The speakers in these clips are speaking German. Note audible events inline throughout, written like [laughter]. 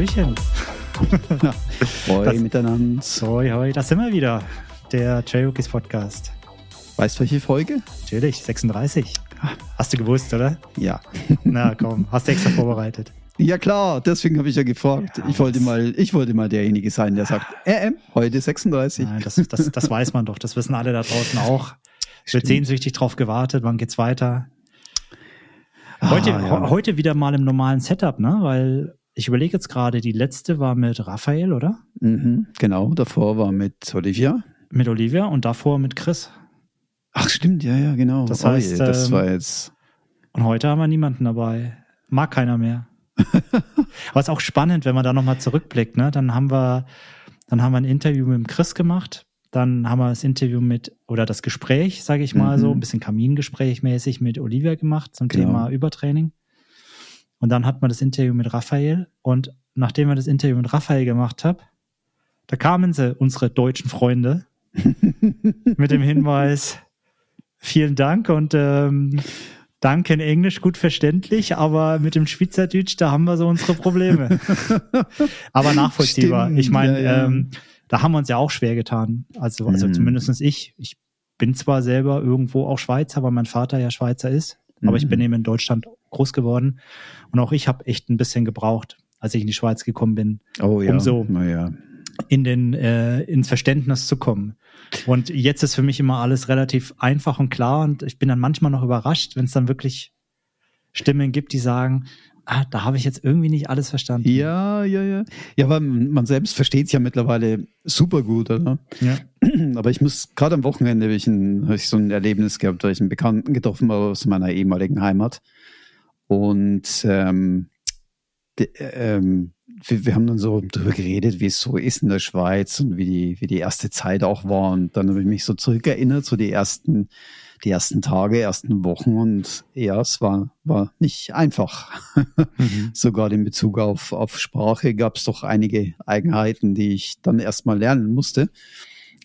Hallöchen. [laughs] Hoi Das- miteinander. Hoi, hoi, da sind wir wieder. Der Trailrookies Podcast. Weißt du, welche Folge? Natürlich, 36. Hast du gewusst, oder? Ja. [laughs] Na komm, hast du extra vorbereitet. Ja klar, deswegen habe ich ja gefragt. Ja, ich, wollte mal, ich wollte mal derjenige sein, der sagt, ähm, heute 36. Nein, das, das, das [laughs] weiß man doch. Das wissen alle da draußen auch. Es wird sehnsüchtig drauf gewartet. Wann geht's weiter? Heute, Ah, ja. heute wieder mal im normalen Setup, ne? Weil ich überlege jetzt gerade, die letzte war mit Raphael, oder? Mhm, genau, davor war mit Olivia. Mit Olivia und davor mit Chris. Ach stimmt, ja, ja, genau. Das Oh heißt, das ähm, war jetzt. Und heute haben wir niemanden dabei. Mag keiner mehr. Aber es ist auch spannend, wenn man da nochmal zurückblickt, ne? Dann haben wir, dann haben wir ein Interview mit dem Chris gemacht. Dann haben wir das Interview mit, oder das Gespräch, sage ich mal Mhm. so, ein bisschen Kamingespräch mäßig mit Olivia gemacht zum Genau. Thema Übertraining. Und dann hat man das Interview mit Raphael. Und nachdem wir das Interview mit Raphael gemacht haben, da kamen sie, unsere deutschen Freunde, [laughs] mit dem Hinweis, vielen Dank und ähm, Danke in Englisch gut verständlich, aber mit dem Schweizerdeutsch, da haben wir so unsere Probleme. [laughs] aber nachvollziehbar. Stimmt, ich meine, ja, ja. ähm, da haben wir uns ja auch schwer getan. Also, also Mhm. zumindestens ich. Ich bin zwar selber irgendwo auch Schweizer, weil mein Vater ja Schweizer ist, aber ich Mhm. bin eben in Deutschland groß geworden. Und auch ich habe echt ein bisschen gebraucht, als ich in die Schweiz gekommen bin, Oh ja. umso- Naja. in den, äh, ins Verständnis zu kommen. Und jetzt ist für mich immer alles relativ einfach und klar und ich bin dann manchmal noch überrascht, wenn es dann wirklich Stimmen gibt, die sagen, ah, da habe ich jetzt irgendwie nicht alles verstanden. Ja, ja, ja. Ja, weil man selbst versteht es ja mittlerweile super gut, oder? Ja. [clears throat] Aber ich muss, gerade am Wochenende habe ich, hab ich so ein Erlebnis gehabt, weil ich einen Bekannten getroffen habe aus meiner ehemaligen Heimat. Und ähm, de, ähm, wir, wir haben dann so drüber geredet, wie es so ist in der Schweiz und wie die, wie die erste Zeit auch war. Und dann habe ich mich so zurückerinnert, so die ersten, die ersten Tage, ersten Wochen. Und ja, es war, war nicht einfach. Mhm. [laughs] Sogar in Bezug auf, auf Sprache gab es doch einige Eigenheiten, die ich dann erstmal lernen musste.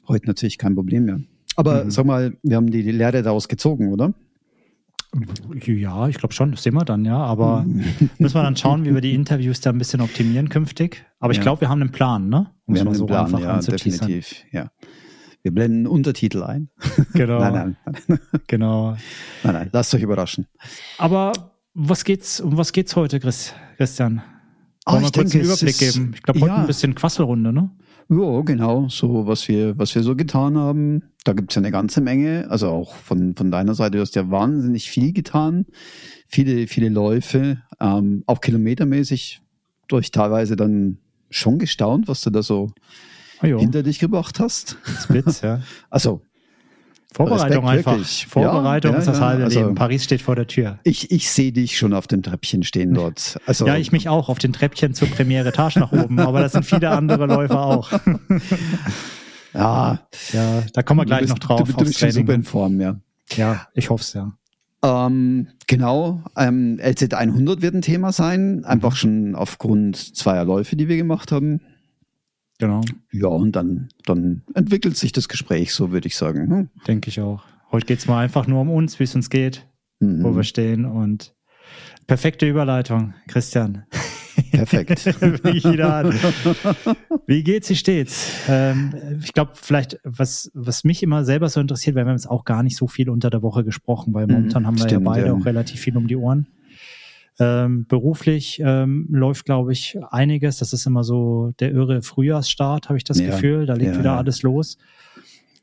Heute natürlich kein Problem mehr. Aber Mhm. sag mal, wir haben die, die Lehre daraus gezogen, oder? Ja, ich glaube schon, das sehen wir dann, ja. Aber [laughs] müssen wir dann schauen, wie wir die Interviews da ein bisschen optimieren künftig. Aber ich Ja. glaube, wir haben einen Plan, ne? Um wir haben mal den so Plan, einfach ja, definitiv. Ja. Wir blenden Untertitel ein. [laughs] Genau, Nein, nein, nein, [laughs] genau. nein, nein, lasst euch überraschen. Aber was geht's, um was geht's heute, Chris, Christian? Wollen wir ich kurz denke, einen Überblick ist- geben? Ich glaube, heute ja. ein bisschen Quasselrunde, ne? Ja, genau, so was wir, was wir so getan haben. Da gibt's ja eine ganze Menge. Also auch von, von deiner Seite, du hast ja wahnsinnig viel getan. Viele, viele Läufe, ähm, auch kilometermäßig durch teilweise dann schon gestaunt, was du da so jo. hinter dich gebracht hast. Spitz, ja. [laughs] Also, Vorbereitung Respekt, einfach. wirklich. Vorbereitung Ja, ist das ja, halbe also- Leben. Paris steht vor der Tür. ich, ich sehe dich schon auf dem Treppchen stehen dort. Also, Ja, ich mich auch auf den Treppchen zur Premiere Etage nach oben, aber das sind viele andere Läufer auch. [laughs] ja, Ja, da kommen wir gleich bist, noch drauf. Du, du bist schon Training. super in Form, ja. Ja, ich hoffe es, ja. Ähm, genau, ähm, LZ 100 wird ein Thema sein, einfach schon aufgrund zweier Läufe, die wir gemacht haben. Genau, Ja, und dann, dann entwickelt sich das Gespräch, so würde ich sagen. Hm? denke ich auch. Heute geht's mal einfach nur um uns, wie es uns geht, Mhm. wo wir stehen und perfekte Überleitung, Christian. Perfekt. [laughs] Wie geht's, wie steht's? Ähm, ich glaube, vielleicht, was, was mich immer selber so interessiert, weil wir haben jetzt auch gar nicht so viel unter der Woche gesprochen, weil Mhm, momentan haben wir stimmt, ja beide ja. auch relativ viel um die Ohren. Ähm, beruflich ähm, läuft, glaube ich, einiges. Das ist immer so der irre Frühjahrsstart, habe ich das Ja, Gefühl. Da legt ja, wieder alles los.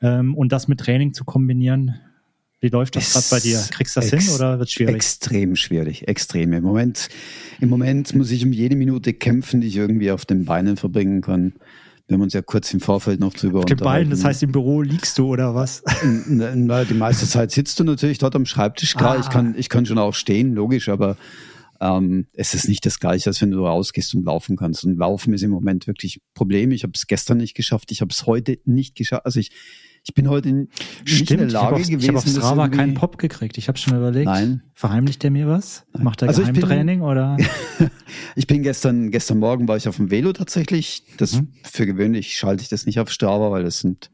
Ähm, und das mit Training zu kombinieren, wie läuft das gerade bei dir? Kriegst du das hin oder wird schwierig? Extrem schwierig, extrem. Im Moment, Im Moment muss ich um jede Minute kämpfen, die ich irgendwie auf den Beinen verbringen kann. Wir haben uns ja kurz im Vorfeld noch drüber Auf den Beinen, das unterhalten. heißt, im Büro liegst du oder was? N- n- Die meiste Zeit sitzt du natürlich dort am Schreibtisch. Klar, Ah. ich, kann, ich kann schon auch stehen, logisch, aber ähm, es ist nicht das Gleiche, als wenn du rausgehst und laufen kannst. Und Laufen ist im Moment wirklich ein Problem. Ich habe es gestern nicht geschafft, ich habe es heute nicht geschafft. Also ich, ich bin heute nicht in der ich habe Lage auf, gewesen. ich hab auf Strava irgendwie- keinen Pop gekriegt. Ich habe schon überlegt. Nein. Verheimlicht der mir was? Macht er Also ich bin- Geheimtraining oder? [laughs] Ich bin gestern, gestern Morgen war ich auf dem Velo tatsächlich. Das Mhm. für gewöhnlich schalte ich das nicht auf Strava, weil das sind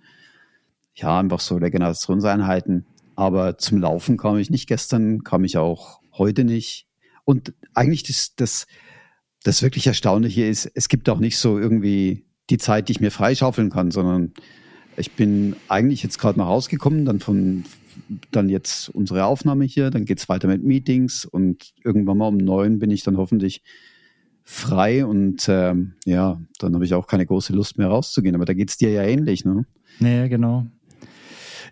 ja einfach so Regenerationseinheiten. Aber zum Laufen kam ich nicht gestern, kam ich auch heute nicht. Und eigentlich das, das das wirklich Erstaunliche ist, es gibt auch nicht so irgendwie die Zeit, die ich mir freischaufeln kann, sondern ich bin eigentlich jetzt gerade nach Hause gekommen, dann von dann jetzt unsere Aufnahme hier, dann geht es weiter mit Meetings und irgendwann mal um neun bin ich dann hoffentlich frei und ähm, ja, dann habe ich auch keine große Lust mehr rauszugehen. Aber da geht es dir ja ähnlich, ne? Nee, genau.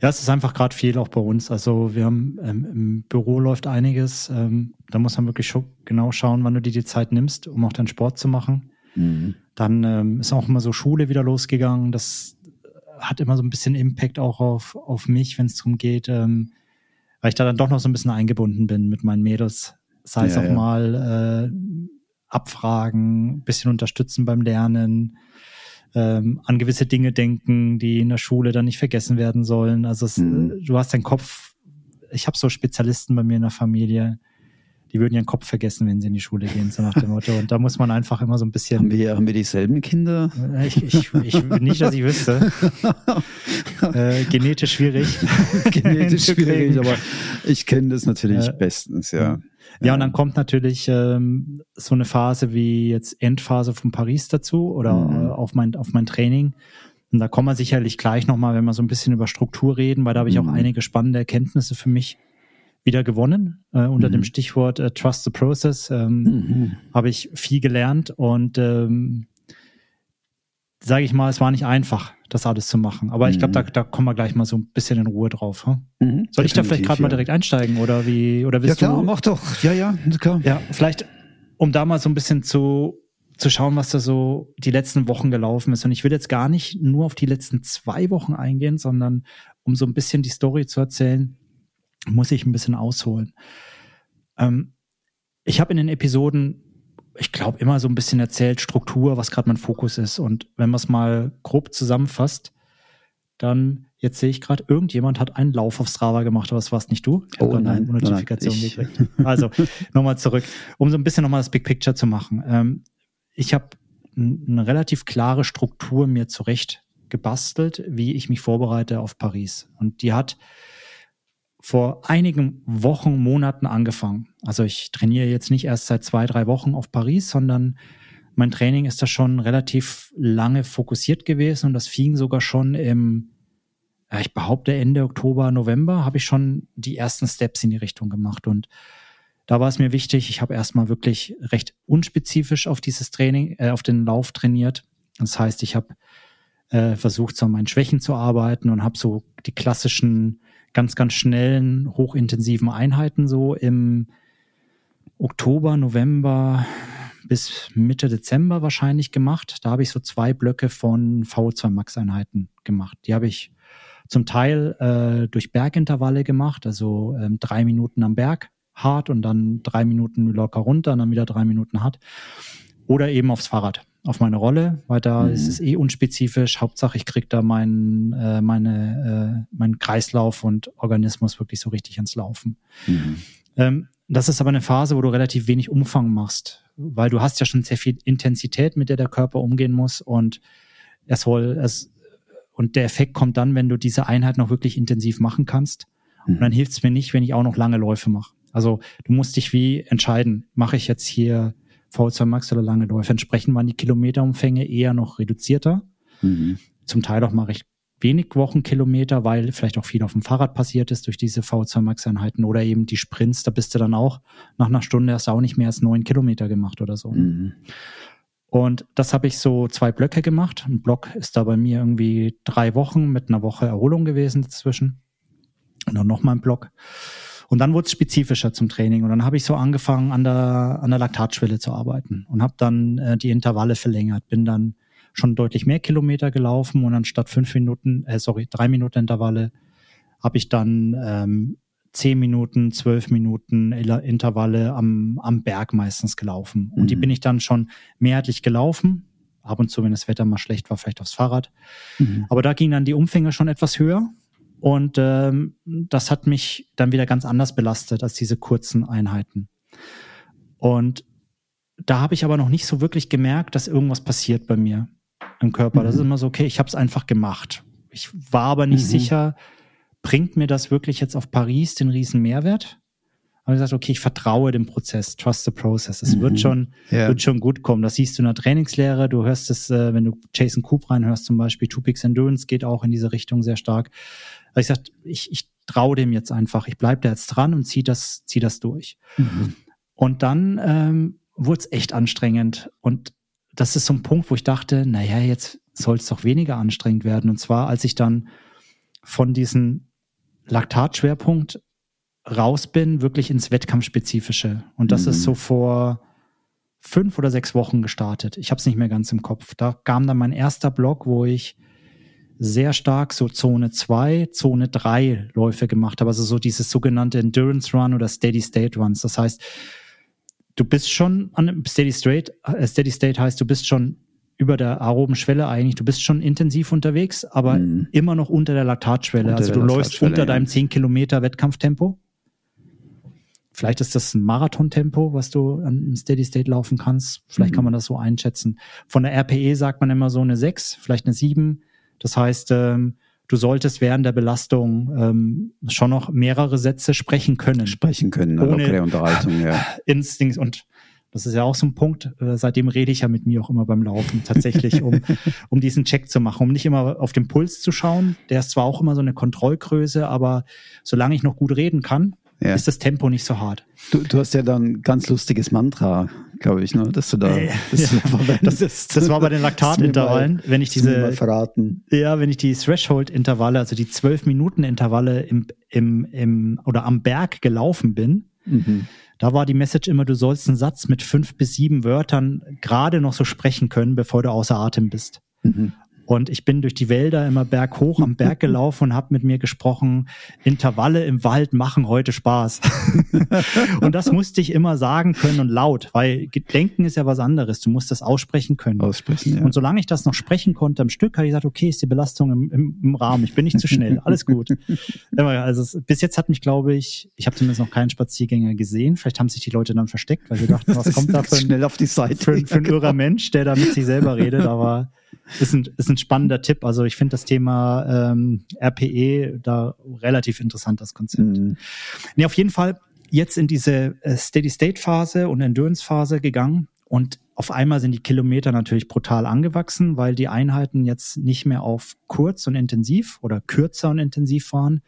Ja, es ist einfach gerade viel auch bei uns. Also wir haben ähm, im Büro läuft einiges. Ähm, da muss man wirklich schon genau schauen, wann du dir die Zeit nimmst, um auch deinen Sport zu machen. Mhm. Dann ähm, ist auch immer so Schule wieder losgegangen. Das hat immer so ein bisschen Impact auch auf, auf mich, wenn es darum geht, ähm, weil ich da dann doch noch so ein bisschen eingebunden bin mit meinen Mädels. Sei es ja, auch ja. mal äh, abfragen, bisschen unterstützen beim Lernen, ähm, an gewisse Dinge denken, die in der Schule dann nicht vergessen werden sollen. Also es, mhm. du hast deinen Kopf, ich habe so Spezialisten bei mir in der Familie, die würden ihren Kopf vergessen, wenn sie in die Schule gehen, so nach dem Motto. Und da muss man einfach immer so ein bisschen. Haben wir, haben wir dieselben Kinder? Ich, ich, ich nicht, dass ich wüsste. [laughs] äh, genetisch schwierig. genetisch [laughs] schwierig, aber ich kenne das natürlich äh, bestens, ja. Ja, und dann kommt natürlich ähm, so eine Phase wie jetzt Endphase von Paris dazu oder mhm. äh, auf, mein, auf mein Training. Und da kommen wir sicherlich gleich nochmal, wenn wir so ein bisschen über Struktur reden, weil da habe ich mhm. auch einige spannende Erkenntnisse für mich wieder gewonnen äh, unter mhm. dem Stichwort äh, Trust the Process. Ähm, mhm. Habe ich viel gelernt und ähm, sage ich mal, es war nicht einfach, das alles zu machen. Aber ich glaube, da, mhm. da kommen wir gleich mal so ein bisschen in Ruhe drauf. Hm? Mhm, Soll ich da vielleicht gerade ja. mal direkt einsteigen oder wie? Oder willst ja klar, du? mach doch. Ja, ja, klar. Ja, vielleicht, um da mal so ein bisschen zu zu schauen, was da so die letzten Wochen gelaufen ist. Und ich will jetzt gar nicht nur auf die letzten zwei Wochen eingehen, sondern um so ein bisschen die Story zu erzählen, muss ich ein bisschen ausholen. Ähm, ich habe in den Episoden, ich glaube, immer so ein bisschen erzählt, Struktur, was gerade mein Fokus ist. Und wenn man es mal grob zusammenfasst, dann, jetzt sehe ich gerade, irgendjemand hat einen Lauf auf Strava gemacht, aber es war es nicht du. Ich oh nein, eine Notifikation nein, gekriegt. Also, [laughs] nochmal zurück, um so ein bisschen nochmal das Big Picture zu machen. Ähm, ich habe eine relativ klare Struktur mir zurecht gebastelt, wie ich mich vorbereite auf Paris. Und die hat vor einigen Wochen, Monaten angefangen. Also ich trainiere jetzt nicht erst seit zwei, drei Wochen auf Paris, sondern mein Training ist da schon relativ lange fokussiert gewesen und das fing sogar schon im, ja, ich behaupte Ende Oktober, November, habe ich schon die ersten Steps in die Richtung gemacht und da war es mir wichtig, ich habe erstmal wirklich recht unspezifisch auf dieses Training, äh, auf den Lauf trainiert. Das heißt, ich habe äh, versucht, so an meinen Schwächen zu arbeiten und habe so die klassischen ganz, ganz schnellen, hochintensiven Einheiten so im Oktober, November bis Mitte Dezember wahrscheinlich gemacht. Da habe ich so zwei Blöcke von VO2 Max Einheiten gemacht. Die habe ich zum Teil äh, durch Bergintervalle gemacht, also ähm, drei Minuten am Berg hart und dann drei Minuten locker runter und dann wieder drei Minuten hart. Oder eben aufs Fahrrad auf meine Rolle, weil da mhm. ist es eh unspezifisch. Hauptsache, ich kriege da meinen, äh, meine, äh, meinen Kreislauf und Organismus wirklich so richtig ins Laufen. Mhm. Ähm, das ist aber eine Phase, wo du relativ wenig Umfang machst, weil du hast ja schon sehr viel Intensität, mit der der Körper umgehen muss und er soll es und der Effekt kommt dann, wenn du diese Einheit noch wirklich intensiv machen kannst. Mhm. Und dann hilft es mir nicht, wenn ich auch noch lange Läufe mache. Also du musst dich wie entscheiden, mache ich jetzt hier V2 Max oder lange Läufe. Entsprechend waren die Kilometerumfänge eher noch reduzierter. Mhm. Zum Teil auch mal recht wenig Wochenkilometer, weil vielleicht auch viel auf dem Fahrrad passiert ist durch diese V2 Max Einheiten oder eben die Sprints, da bist du dann auch nach einer Stunde hast du auch nicht mehr als neun Kilometer gemacht oder so. Mhm. Und das habe ich so zwei Blöcke gemacht. Ein Block ist da bei mir irgendwie drei Wochen mit einer Woche Erholung gewesen dazwischen. Und dann nochmal ein Block. Und dann wurde es spezifischer zum Training. Und dann habe ich so angefangen, an der, an der Laktatschwelle zu arbeiten und habe dann äh, die Intervalle verlängert. Bin dann schon deutlich mehr Kilometer gelaufen und anstatt fünf Minuten, äh, sorry, drei Minuten Intervalle, habe ich dann ähm, zehn Minuten, zwölf Minuten Intervalle am, am Berg meistens gelaufen. Und mhm. die bin ich dann schon mehrheitlich gelaufen. Ab und zu, wenn das Wetter mal schlecht war, vielleicht aufs Fahrrad. Mhm. Aber da ging dann die Umfänge schon etwas höher. Und ähm, das hat mich dann wieder ganz anders belastet als diese kurzen Einheiten. Und da habe ich aber noch nicht so wirklich gemerkt, dass irgendwas passiert bei mir im Körper. Mhm. Das ist mhm. immer so, okay, ich habe es einfach gemacht. Ich war aber nicht mhm. sicher, bringt mir das wirklich jetzt auf Paris den riesen Mehrwert? habe ich gesagt, okay, ich vertraue dem Prozess, trust the process. Es mhm. wird schon, ja. wird schon gut kommen. Das siehst du in der Trainingslehre. Du hörst es, äh, wenn du Jason Coop reinhörst zum Beispiel, Two Peaks Endurance geht auch in diese Richtung sehr stark. Aber ich gesagt, ich, ich traue dem jetzt einfach. Ich bleib da jetzt dran und zieh das, zieh das durch. Mhm. Und dann ähm, wurde es echt anstrengend. Und das ist so ein Punkt, wo ich dachte, naja, jetzt soll es doch weniger anstrengend werden. Und zwar, als ich dann von diesem Laktatschwerpunkt raus bin, wirklich ins Wettkampfspezifische. Und das mhm. ist so vor fünf oder sechs Wochen gestartet. Ich habe es nicht mehr ganz im Kopf. Da kam dann mein erster Block, wo ich sehr stark so Zone 2, Zone 3 Läufe gemacht habe. Also so dieses sogenannte Endurance Run oder Steady State Runs. Das heißt, du bist schon an Steady State, äh, Steady State heißt, du bist schon über der aeroben Schwelle eigentlich. Du bist schon intensiv unterwegs, aber mhm. immer noch unter der Laktatschwelle. Unter also du läufst unter ja. deinem 10 Kilometer Wettkampftempo. Vielleicht ist das ein Marathontempo, was du im Steady State laufen kannst. Vielleicht mhm. kann man das so einschätzen. Von der RPE sagt man immer so eine 6, vielleicht eine 7. Das heißt, ähm, du solltest während der Belastung ähm, schon noch mehrere Sätze sprechen können. Sprechen können, ohne lockere Unterhaltung, ja. [laughs] Instinkt und das ist ja auch so ein Punkt, äh, seitdem rede ich ja mit mir auch immer beim Laufen tatsächlich, um, [laughs] um diesen Check zu machen, um nicht immer auf den Puls zu schauen. Der ist zwar auch immer so eine Kontrollgröße, aber solange ich noch gut reden kann, ja. ist das Tempo nicht so hart. Du, du hast ja dann ein ganz lustiges Mantra, glaube ich, ne? dass du da äh, das, ja. das, ist, das war bei den [laughs] Laktatintervallen, wenn ich diese verraten. Ja, wenn ich die Threshold-Intervalle, also die zwölf Minuten Intervalle im, im, im oder am Berg gelaufen bin. Mhm. Da war die Message immer, du sollst einen Satz mit fünf bis sieben Wörtern gerade noch so sprechen können, bevor du außer Atem bist. Mhm. Und ich bin durch die Wälder immer berghoch am Berg gelaufen und habe mit mir gesprochen, Intervalle im Wald machen heute Spaß. [laughs] und das musste ich immer sagen können und laut, weil Denken ist ja was anderes. Du musst das aussprechen können. Aussprechen, ja. Und solange ich das noch sprechen konnte am Stück, habe ich gesagt, okay, ist die Belastung im, im, im Rahmen. Ich bin nicht zu schnell. Alles gut. [laughs] also bis jetzt hat mich, glaube ich, ich habe zumindest noch keinen Spaziergänger gesehen. Vielleicht haben sich die Leute dann versteckt, weil sie dachten, [laughs] was kommt da für ein, schnell auf die Seite. Für, für ein irrer Mensch, der da mit sich selber redet. Aber ist ein, ist ein spannender Tipp. Also ich finde das Thema ähm, RPE da relativ interessant, das Konzept. Mhm. Nee, auf jeden Fall jetzt in diese äh, Steady-State-Phase und Endurance-Phase gegangen und auf einmal sind die Kilometer natürlich brutal angewachsen, weil die Einheiten jetzt nicht mehr auf kurz und intensiv oder kürzer und intensiv waren,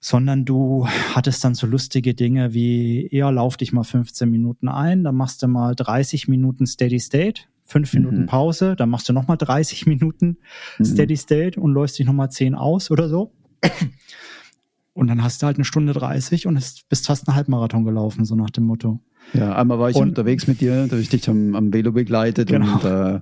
sondern du hattest dann so lustige Dinge wie, ja, lauf dich mal 15 Minuten ein, dann machst du mal 30 Minuten Steady State, fünf Minuten mhm. Pause, dann machst du nochmal 30 Minuten mhm. Steady State und läufst dich nochmal 10 aus oder so. Und dann hast du halt eine Stunde 30 und bist fast einen Halbmarathon gelaufen, so nach dem Motto. Ja, einmal war ich und, unterwegs mit dir, da habe ich dich am, am Velo begleitet genau. und äh,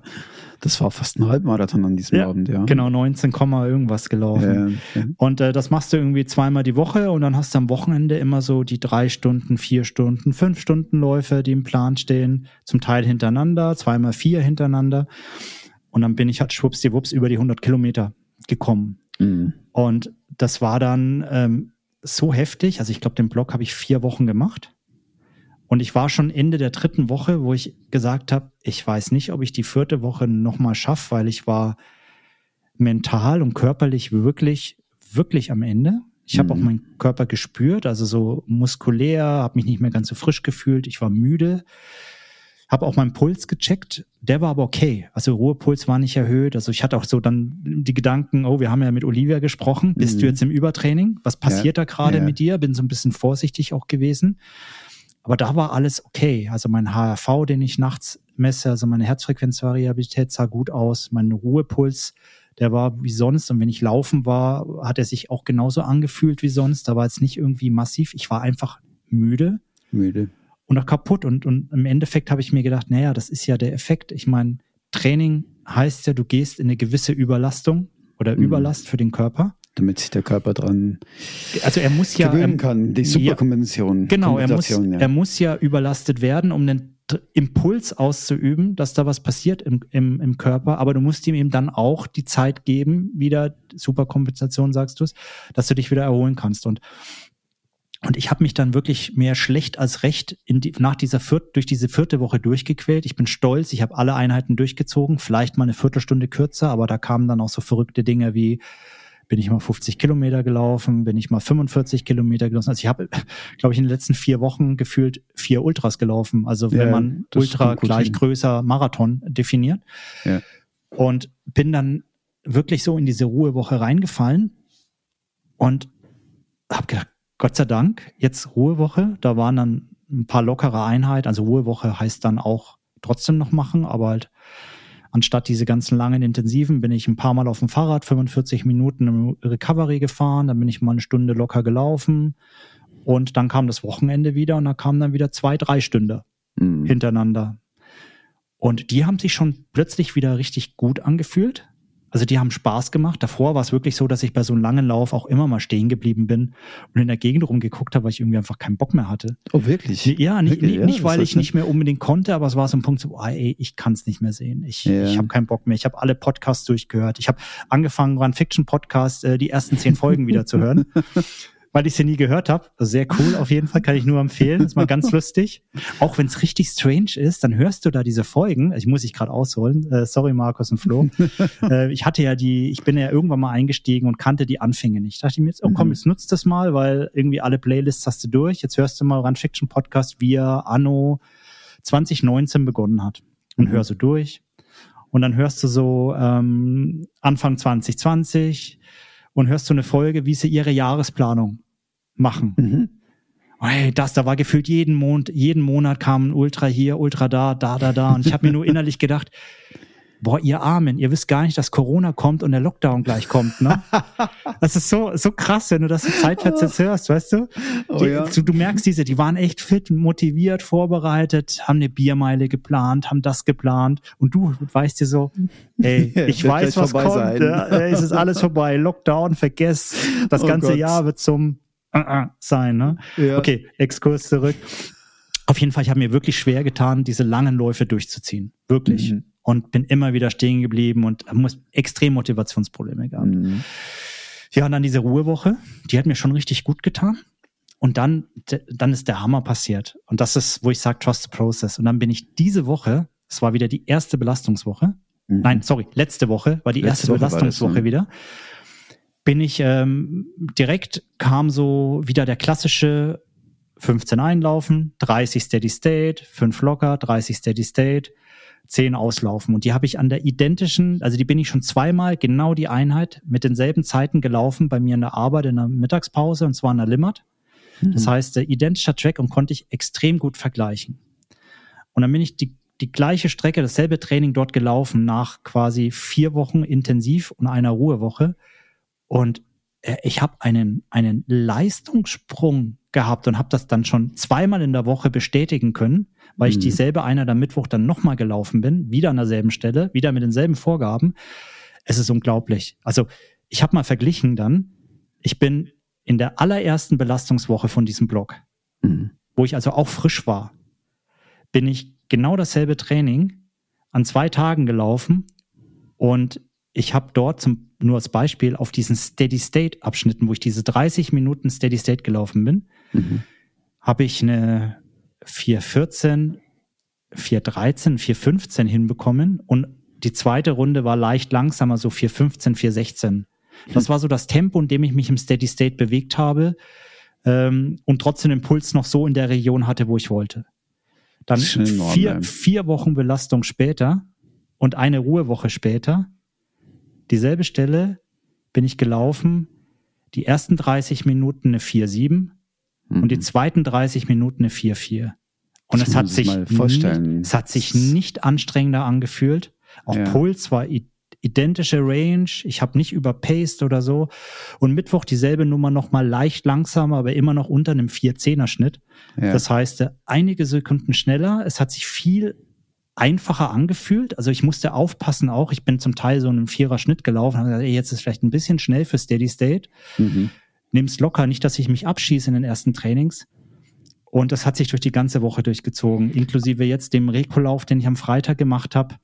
das war fast ein Halbmarathon an diesem ja, Abend, ja. Genau, 19, irgendwas gelaufen. Ja, ja. Und äh, das machst du irgendwie zweimal die Woche und dann hast du am Wochenende immer so die drei Stunden, vier Stunden, fünf Stunden Läufe, die im Plan stehen, zum Teil hintereinander, zweimal vier hintereinander. Und dann bin ich halt schwuppsdiwupps über die 100 Kilometer gekommen. Mhm. Und das war dann ähm, so heftig. Also ich glaube, den Blog habe ich vier Wochen gemacht. Und ich war schon Ende der dritten Woche, wo ich gesagt habe, ich weiß nicht, ob ich die vierte Woche nochmal schaffe, weil ich war mental und körperlich wirklich, wirklich am Ende. Ich habe mhm. auch meinen Körper gespürt, also so muskulär, habe mich nicht mehr ganz so frisch gefühlt, ich war müde, habe auch meinen Puls gecheckt, der war aber okay. Also Ruhepuls war nicht erhöht. Also ich hatte auch so dann die Gedanken, oh, wir haben ja mit Olivia gesprochen, bist mhm. du jetzt im Übertraining? Was passiert ja. da gerade ja. mit dir? Bin so ein bisschen vorsichtig auch gewesen. Aber da war alles okay. Also mein HRV, den ich nachts messe, also meine Herzfrequenzvariabilität sah gut aus. Mein Ruhepuls, der war wie sonst. Und wenn ich laufen war, hat er sich auch genauso angefühlt wie sonst. Da war jetzt nicht irgendwie massiv. Ich war einfach müde. Müde. Und auch kaputt. Und, und im Endeffekt habe ich mir gedacht, naja, das ist ja der Effekt. Ich meine, Training heißt ja, du gehst in eine gewisse Überlastung oder mhm. Überlast für den Körper damit sich der Körper dran also er muss ja gewöhnen kann, die Superkompensation. Ja, genau, er muss, ja. er muss ja überlastet werden, um den Impuls auszuüben, dass da was passiert im, im, im Körper, aber du musst ihm eben dann auch die Zeit geben, wieder Superkompensation sagst du es, dass du dich wieder erholen kannst und und ich habe mich dann wirklich mehr schlecht als recht in die, nach dieser viert, durch diese vierte Woche durchgequält. Ich bin stolz, ich habe alle Einheiten durchgezogen, vielleicht mal eine Viertelstunde kürzer, aber da kamen dann auch so verrückte Dinge wie bin ich mal 50 Kilometer gelaufen, bin ich mal 45 Kilometer gelaufen. Also ich habe, glaube ich, in den letzten vier Wochen gefühlt vier Ultras gelaufen. Also wenn Ja, man Ultra gleich hin. größer Marathon definiert. Ja. Und bin dann wirklich so in diese Ruhewoche reingefallen und habe gedacht, Gott sei Dank, jetzt Ruhewoche. Da waren dann ein paar lockere Einheiten. Also Ruhewoche heißt dann auch trotzdem noch machen, aber halt anstatt diese ganzen langen Intensiven bin ich ein paar Mal auf dem Fahrrad 45 Minuten im Recovery gefahren, dann bin ich mal eine Stunde locker gelaufen und dann kam das Wochenende wieder und da kamen dann wieder zwei, drei Stunden Mhm. hintereinander. Und die haben sich schon plötzlich wieder richtig gut angefühlt. Also die haben Spaß gemacht. Davor war es wirklich so, dass ich bei so einem langen Lauf auch immer mal stehen geblieben bin und in der Gegend rumgeguckt habe, weil ich irgendwie einfach keinen Bock mehr hatte. Oh, wirklich? Ja, nicht, Wirklich? nicht, nicht weil ich nicht mehr unbedingt konnte, aber es war so ein Punkt so, ah, ey, ich kann es nicht mehr sehen. Ich, Ja. ich habe keinen Bock mehr. Ich habe alle Podcasts durchgehört. Ich habe angefangen, Run Fiction Podcast äh, die ersten zehn Folgen wieder zu hören, [laughs] weil ich sie nie gehört habe. Also sehr cool auf jeden Fall, kann ich nur empfehlen. ist mal ganz [laughs] lustig. Auch wenn es richtig strange ist, dann hörst du da diese Folgen. Ich muss ich gerade ausholen. Äh, sorry, Markus und Flo. [laughs] äh, ich hatte ja die, ich bin ja irgendwann mal eingestiegen und kannte die Anfänge nicht. Dachte ich mir jetzt, oh komm, Mhm. jetzt nutzt das mal, weil irgendwie alle Playlists hast du durch. Jetzt hörst du mal Run Fiction Podcast, wie er Anno 2019 begonnen hat. Und Mhm. hör so durch. Und dann hörst du so ähm, Anfang 2020 und hörst du eine Folge, wie sie ihre Jahresplanung machen. Mhm. Hey, das, da war gefühlt jeden Monat, jeden Monat kam ein Ultra hier, Ultra da, da, da, da. Und ich habe mir nur [laughs] innerlich gedacht, boah, ihr Armen, ihr wisst gar nicht, dass Corona kommt und der Lockdown gleich kommt, ne? [laughs] Das ist so, so krass, wenn du das in Zeitversetzt hörst, weißt du? Oh Die, ja. du, du merkst diese, die waren echt fit, motiviert, vorbereitet, haben eine Biermeile geplant, haben das geplant und du weißt dir so, ey, [laughs] ich weiß, was kommt, sein. ja, ey, es ist alles vorbei, Lockdown, vergesst, das Oh ganze Gott. Jahr wird zum äh, äh, sein, ne? Ja. Okay, Exkurs zurück. Auf jeden Fall, ich habe mir wirklich schwer getan, diese langen Läufe durchzuziehen. Wirklich. Mhm. Und bin immer wieder stehen geblieben und muss extrem Motivationsprobleme gehabt. Mhm. Ja, und dann diese Ruhewoche, die hat mir schon richtig gut getan. Und dann, dann ist der Hammer passiert. Und das ist, wo ich sage, trust the process. Und dann bin ich diese Woche, es war wieder die erste Belastungswoche. Mhm. Nein, sorry, letzte Woche war die Letzte erste Woche das, Belastungswoche ja. wieder. Bin ich ähm, direkt kam so wieder der klassische 15 einlaufen, 30 Steady State, 5 locker, 30 Steady State, 10 auslaufen. Und die habe ich an der identischen, also die bin ich schon zweimal genau die Einheit mit denselben Zeiten gelaufen bei mir in der Arbeit in der Mittagspause und zwar in der Limmat. Das heißt, identischer Track und konnte ich extrem gut vergleichen. Und dann bin ich die, die gleiche Strecke, dasselbe Training dort gelaufen nach quasi vier Wochen intensiv und einer Ruhewoche. Und äh, ich habe einen, einen Leistungssprung gehabt und habe das dann schon zweimal in der Woche bestätigen können, weil ich Mhm. dieselbe Einheit am Mittwoch dann nochmal gelaufen bin, wieder an derselben Stelle, wieder mit denselben Vorgaben. Es ist unglaublich. Also ich habe mal verglichen dann, ich bin in der allerersten Belastungswoche von diesem Blog, Mhm. wo ich also auch frisch war, bin ich genau dasselbe Training an zwei Tagen gelaufen und ich habe dort zum, nur als Beispiel auf diesen Steady-State-Abschnitten, wo ich diese 30 Minuten Steady-State gelaufen bin, Mhm. habe ich eine 414, 413, 415 hinbekommen und die zweite Runde war leicht langsamer, so 415, 416. Das war so das Tempo, in dem ich mich im Steady State bewegt habe ähm, und trotzdem den Puls noch so in der Region hatte, wo ich wollte. Dann vier, vier Wochen Belastung später und eine Ruhewoche später, dieselbe Stelle bin ich gelaufen, die ersten 30 Minuten eine 4,7 und die zweiten 30 Minuten eine 4-4. Und Das es hat sich, vorstellen. es hat sich nicht anstrengender angefühlt. Auch Ja. Puls war identische Range. Ich habe nicht überpaced oder so. Und Mittwoch dieselbe Nummer nochmal leicht langsamer, aber immer noch unter einem 4-10er Schnitt. Ja. Das heißt, einige Sekunden schneller. Es hat sich viel einfacher angefühlt. Also ich musste aufpassen auch. Ich bin zum Teil so in einem Vierer Schnitt gelaufen. Gesagt, ey, jetzt ist vielleicht ein bisschen schnell für Steady State Mhm. Nimm's locker, nicht, dass ich mich abschieße in den ersten Trainings. Und das hat sich durch die ganze Woche durchgezogen, inklusive jetzt dem Rekolauf, den ich am Freitag gemacht habe.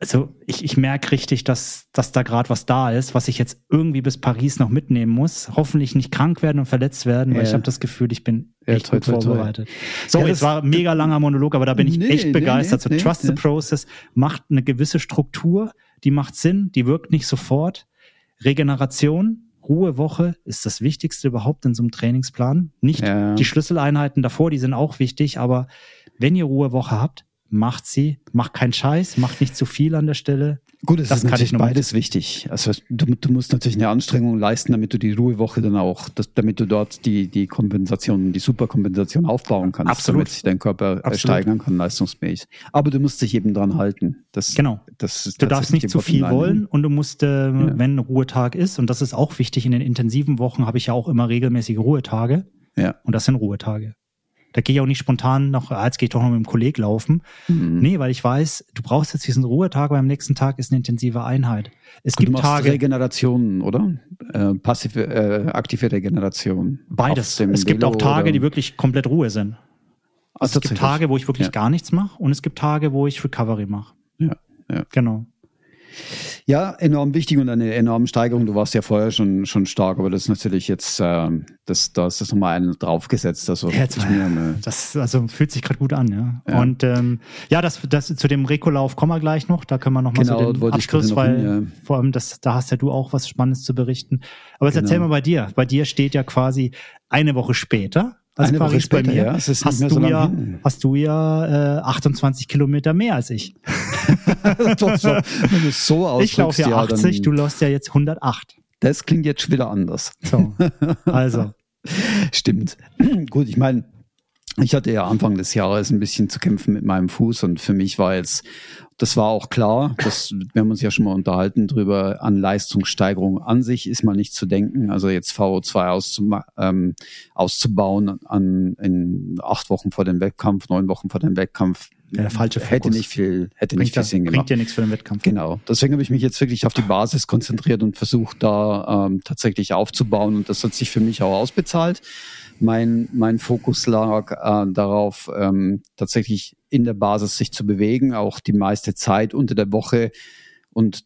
Also ich, ich merke richtig, dass, dass da gerade was da ist, was ich jetzt irgendwie bis Paris noch mitnehmen muss. Hoffentlich nicht krank werden und verletzt werden, weil Ja. ich habe das Gefühl, ich bin Ja, echt toi, gut toi, vorbereitet. Sorry, Ja, es war ein mega langer Monolog, aber da bin ich Nee, echt nee, begeistert. nee, so Trust the nee. Process macht eine gewisse Struktur, die macht Sinn, die wirkt nicht sofort. Regeneration, Ruhewoche ist das Wichtigste überhaupt in so einem Trainingsplan. Nicht Ja. die Schlüsseleinheiten davor, die sind auch wichtig, aber wenn ihr Ruhewoche habt, macht sie, macht keinen Scheiß, macht nicht zu viel an der Stelle. Gut, es Das ist kann natürlich beides wichtig. Also du, du musst natürlich eine Anstrengung leisten, damit du die Ruhewoche dann auch, das, damit du dort die, die Kompensation, die Superkompensation aufbauen kannst, Absolut. damit sich dein Körper äh, Absolut. steigern kann, leistungsmäßig. Aber du musst dich eben dran halten. Das, Genau. das Du darfst nicht zu viel wollen und du musst, äh, wenn ein Ruhetag ist, und das ist auch wichtig, in den intensiven Wochen habe ich ja auch immer regelmäßige Ruhetage Ja. und das sind Ruhetage. Da gehe ich auch nicht spontan noch, ah, jetzt gehe ich doch noch mit dem Kollegen laufen. Mhm. Nee, weil ich weiß, du brauchst jetzt diesen Ruhetag, weil am nächsten Tag ist eine intensive Einheit. Es du gibt machst Tage, Regeneration, oder? Äh, passive, äh, aktive Regeneration. beides. Es gibt Velo auch Tage, oder- die wirklich komplett Ruhe sind. Also es gibt. Tage, wo ich wirklich Ja. gar nichts mache und es gibt Tage, wo ich Recovery mache. Ja, ja. Genau. Ja, enorm wichtig und eine enorme Steigerung. Du warst ja vorher schon, schon stark, aber das ist natürlich jetzt, ähm, das, da ist das nochmal einen draufgesetzt. Also Jetzt ich mal. mir Das also fühlt sich gerade gut an, ja. Ja. Und ähm, ja, das, das zu dem Rekolauf kommen wir gleich noch. Da können wir noch mal Genau, so den Abschluss, weil hin, ja. vor allem das, da hast ja du auch was Spannendes zu berichten. Aber jetzt Genau. erzähl mal bei dir. Bei dir steht ja quasi eine Woche später als Eine Paris später, bei mir. ja. Hast du so ja, hin. hast du ja äh, 28 Kilometer mehr als ich. [laughs] Doch, so, wenn du so Ich laufe ja 80, dann, du läufst ja jetzt 108. das klingt jetzt schon wieder anders. So, also [laughs] Stimmt. [clears throat] Gut, ich meine, ich hatte ja Anfang des Jahres ein bisschen zu kämpfen mit meinem Fuß und für mich war jetzt, das war auch klar, das, wir haben uns ja schon mal unterhalten drüber, an Leistungssteigerung an sich ist mal nicht zu denken. Also jetzt VO2 auszuma ähm, auszubauen an, in acht Wochen vor dem Wettkampf, neun Wochen vor dem Wettkampf, Ja, der falsche hätte Fokus. nicht viel, hätte bringt, nicht viel ja, Sinn bringt gemacht. dir nichts für den Wettkampf. Genau. Deswegen habe ich mich jetzt wirklich auf die Basis konzentriert und versucht, da ähm, tatsächlich aufzubauen. Und das hat sich für mich auch ausbezahlt. Mein, mein Fokus lag äh, darauf, ähm, tatsächlich in der Basis sich zu bewegen, auch die meiste Zeit unter der Woche und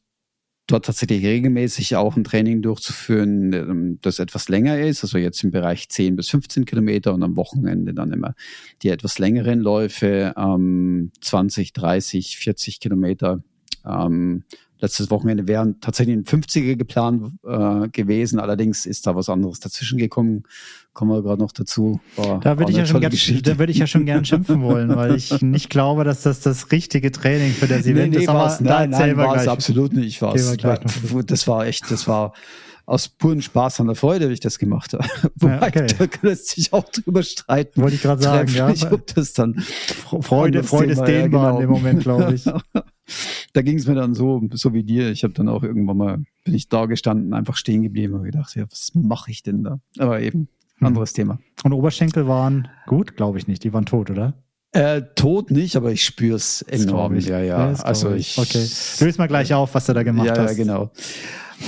dort tatsächlich regelmäßig auch ein Training durchzuführen, ähm, das etwas länger ist, also jetzt im Bereich 10 bis 15 Kilometer und am Wochenende dann immer die etwas längeren Läufe, ähm, 20, 30, 40 Kilometer. Ähm, letztes Wochenende wären tatsächlich ein 50er geplant äh, gewesen, allerdings ist da was anderes dazwischen gekommen. Kommen wir gerade noch dazu. War Da würde ich, ja schon gern, da würde ich ja schon gern schimpfen wollen, weil ich [laughs] nicht glaube, dass das das richtige Training für das Event ist. Aber war's- da nein, nein, war es absolut nicht. War's, das war echt, das war aus purem Spaß an der Freude, wie ich das gemacht habe. Wobei, okay. da lässt sich auch drüber streiten. Wollte ich gerade sagen, ja. trefflich, ob das dann Freude, Freude ist Thema, ja, dehnbar in dem genau. Moment, glaube ich. [laughs] da ging es mir dann so, so wie dir. Ich habe dann auch irgendwann mal, bin ich da gestanden, einfach stehen geblieben und gedacht, ja, was mache ich denn da? Aber eben. Anderes Thema. Und Oberschenkel waren gut, glaube ich nicht. Die waren tot, oder? Äh, tot nicht, aber ich Das glaub enorm. ich. Ja, ja. Glaub also ich. Okay. Löst mal gleich auf, was du da gemacht ja, hast. Ja, genau.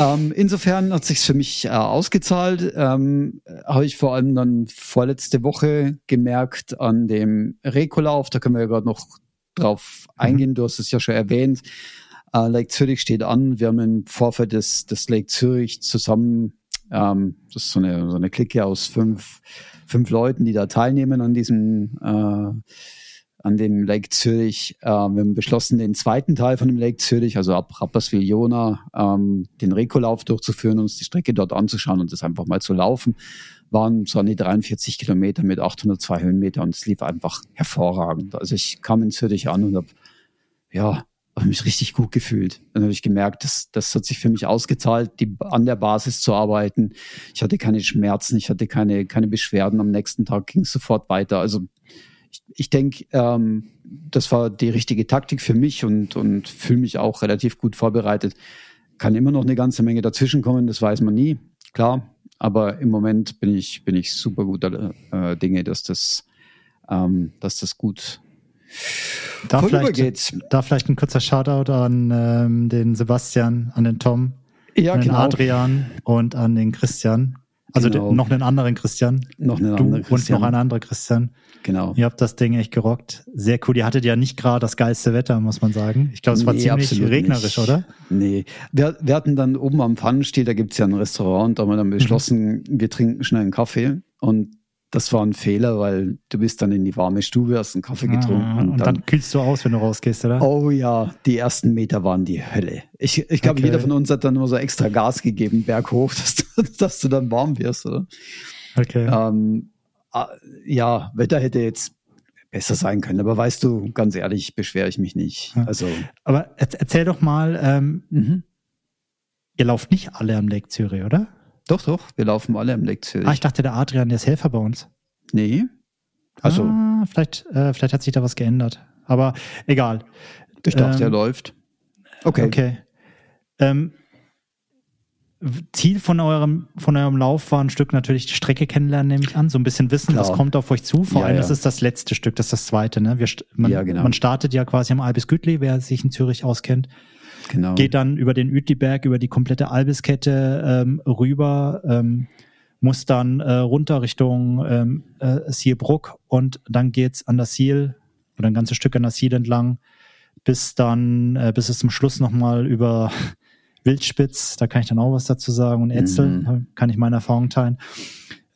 Ähm, insofern hat sich's für mich äh, ausgezahlt. Ähm, Habe ich vor allem dann vorletzte Woche gemerkt an dem Rekolauf. Da können wir ja gerade noch drauf Mhm. eingehen. Du hast es ja schon erwähnt. Äh, Lake Zürich steht an. Wir haben im Vorfeld des, des Lake Zürich zusammen, ähm, das ist so eine, so eine Clique aus fünf, fünf Leuten, die da teilnehmen an diesem äh, an dem Lake Zürich. Äh, wir haben beschlossen, den zweiten Teil von dem Lake Zürich, also ab Rapperswil-Jona, ähm, den Rekolauf durchzuführen, uns die Strecke dort anzuschauen und das einfach mal zu laufen. Waren so an die 43 Kilometer mit 802 Höhenmeter und es lief einfach hervorragend. Also ich kam in Zürich an und habe ja, habe mich richtig gut gefühlt. Dann habe ich gemerkt, das, das hat sich für mich ausgezahlt, die, an der Basis zu arbeiten. Ich hatte keine Schmerzen, ich hatte keine, keine Beschwerden. Am nächsten Tag ging es sofort weiter. Also ich, ich denke, ähm, das war die richtige Taktik für mich und, und fühle mich auch relativ gut vorbereitet. Kann immer noch eine ganze Menge dazwischen kommen, das weiß man nie, klar. Aber im Moment bin ich, bin ich super guter äh, Dinge, dass das, ähm, dass das gut Da vorübergeht. vielleicht, da vielleicht ein kurzer Shoutout an ähm, den Sebastian, an den Tom, Ja, an den genau. Adrian und an den Christian. Also Genau. den, noch einen anderen Christian. Noch eine Du andere und Christian. noch ein anderer Christian. Genau. Ihr habt das Ding echt gerockt. Sehr cool. Ihr hattet ja nicht gerade das geilste Wetter, muss man sagen. Ich glaube, es war Nee, ziemlich regnerisch, nicht. oder? Nee. Wir, wir hatten dann oben am Pfannenstiel, da gibt's ja ein Restaurant, da haben wir dann beschlossen, wir trinken schnell einen Kaffee. Und das war ein Fehler, weil du bist dann in die warme Stube, hast einen Kaffee getrunken. Ah, und, und dann, dann, kühlst du aus, wenn du rausgehst, oder? Oh ja, die ersten Meter waren die Hölle. Ich, ich glaube, okay. jeder von uns hat dann nur so extra Gas gegeben, berghoch, [laughs] dass du, dass du dann warm wirst, oder? Okay. Ähm, ah, ja, Wetter hätte jetzt besser sein können, aber weißt du, ganz ehrlich, beschwere ich mich nicht. Also. Aber erzähl doch mal, ähm, mhm. ihr lauft nicht alle am Lake Zürich, oder? Doch, doch, wir laufen alle im Lake Zürich. Ah, ich dachte, der Adrian, der ist Helfer bei uns. Nee. Also. Ah, vielleicht, äh, vielleicht hat sich da was geändert. Aber egal. Ich dachte, ähm, er läuft. Okay. Okay. Ähm, Ziel von eurem, von eurem Lauf war ein Stück natürlich die Strecke kennenlernen, nehme ich an. So ein bisschen wissen, Klar. was kommt auf euch zu. Vor ja, allem, ja. das ist das letzte Stück, das ist das zweite. Ne? Wir, man, ja, genau. man startet ja quasi am Albis Gütli, wer sich in Zürich auskennt. Genau. Geht dann über den Uetliberg, über die komplette Albiskette ähm, rüber, ähm, muss dann äh, runter Richtung ähm, äh, Sierbruck und dann geht's an das Ziel oder ein ganzes Stück an das Ziel entlang, bis dann, äh, bis es zum Schluss nochmal über [laughs] Wildspitz, da kann ich dann auch was dazu sagen, und Etzel, mhm. kann ich meine Erfahrung teilen,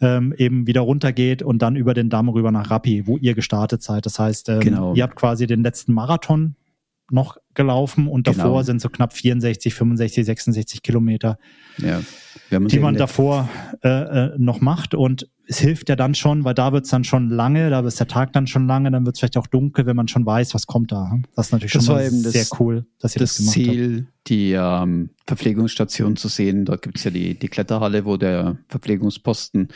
ähm, eben wieder runtergeht und dann über den Damm rüber nach Rappi, wo ihr gestartet seid. Das heißt, ähm, genau. ihr habt quasi den letzten Marathon noch gelaufen und davor genau. sind so knapp 64, 65, 66 Kilometer, ja. die man davor äh, äh, noch macht. Und es hilft ja dann schon, weil da wird's dann schon lange, da ist der Tag dann schon lange, dann wird's vielleicht auch dunkel, wenn man schon weiß, was kommt da. Das ist natürlich das schon mal sehr das, cool, dass ihr das, das gemacht Ziel, habt. die ähm, Verpflegungsstation zu sehen. Dort gibt's ja die, die Kletterhalle, wo der Verpflegungsposten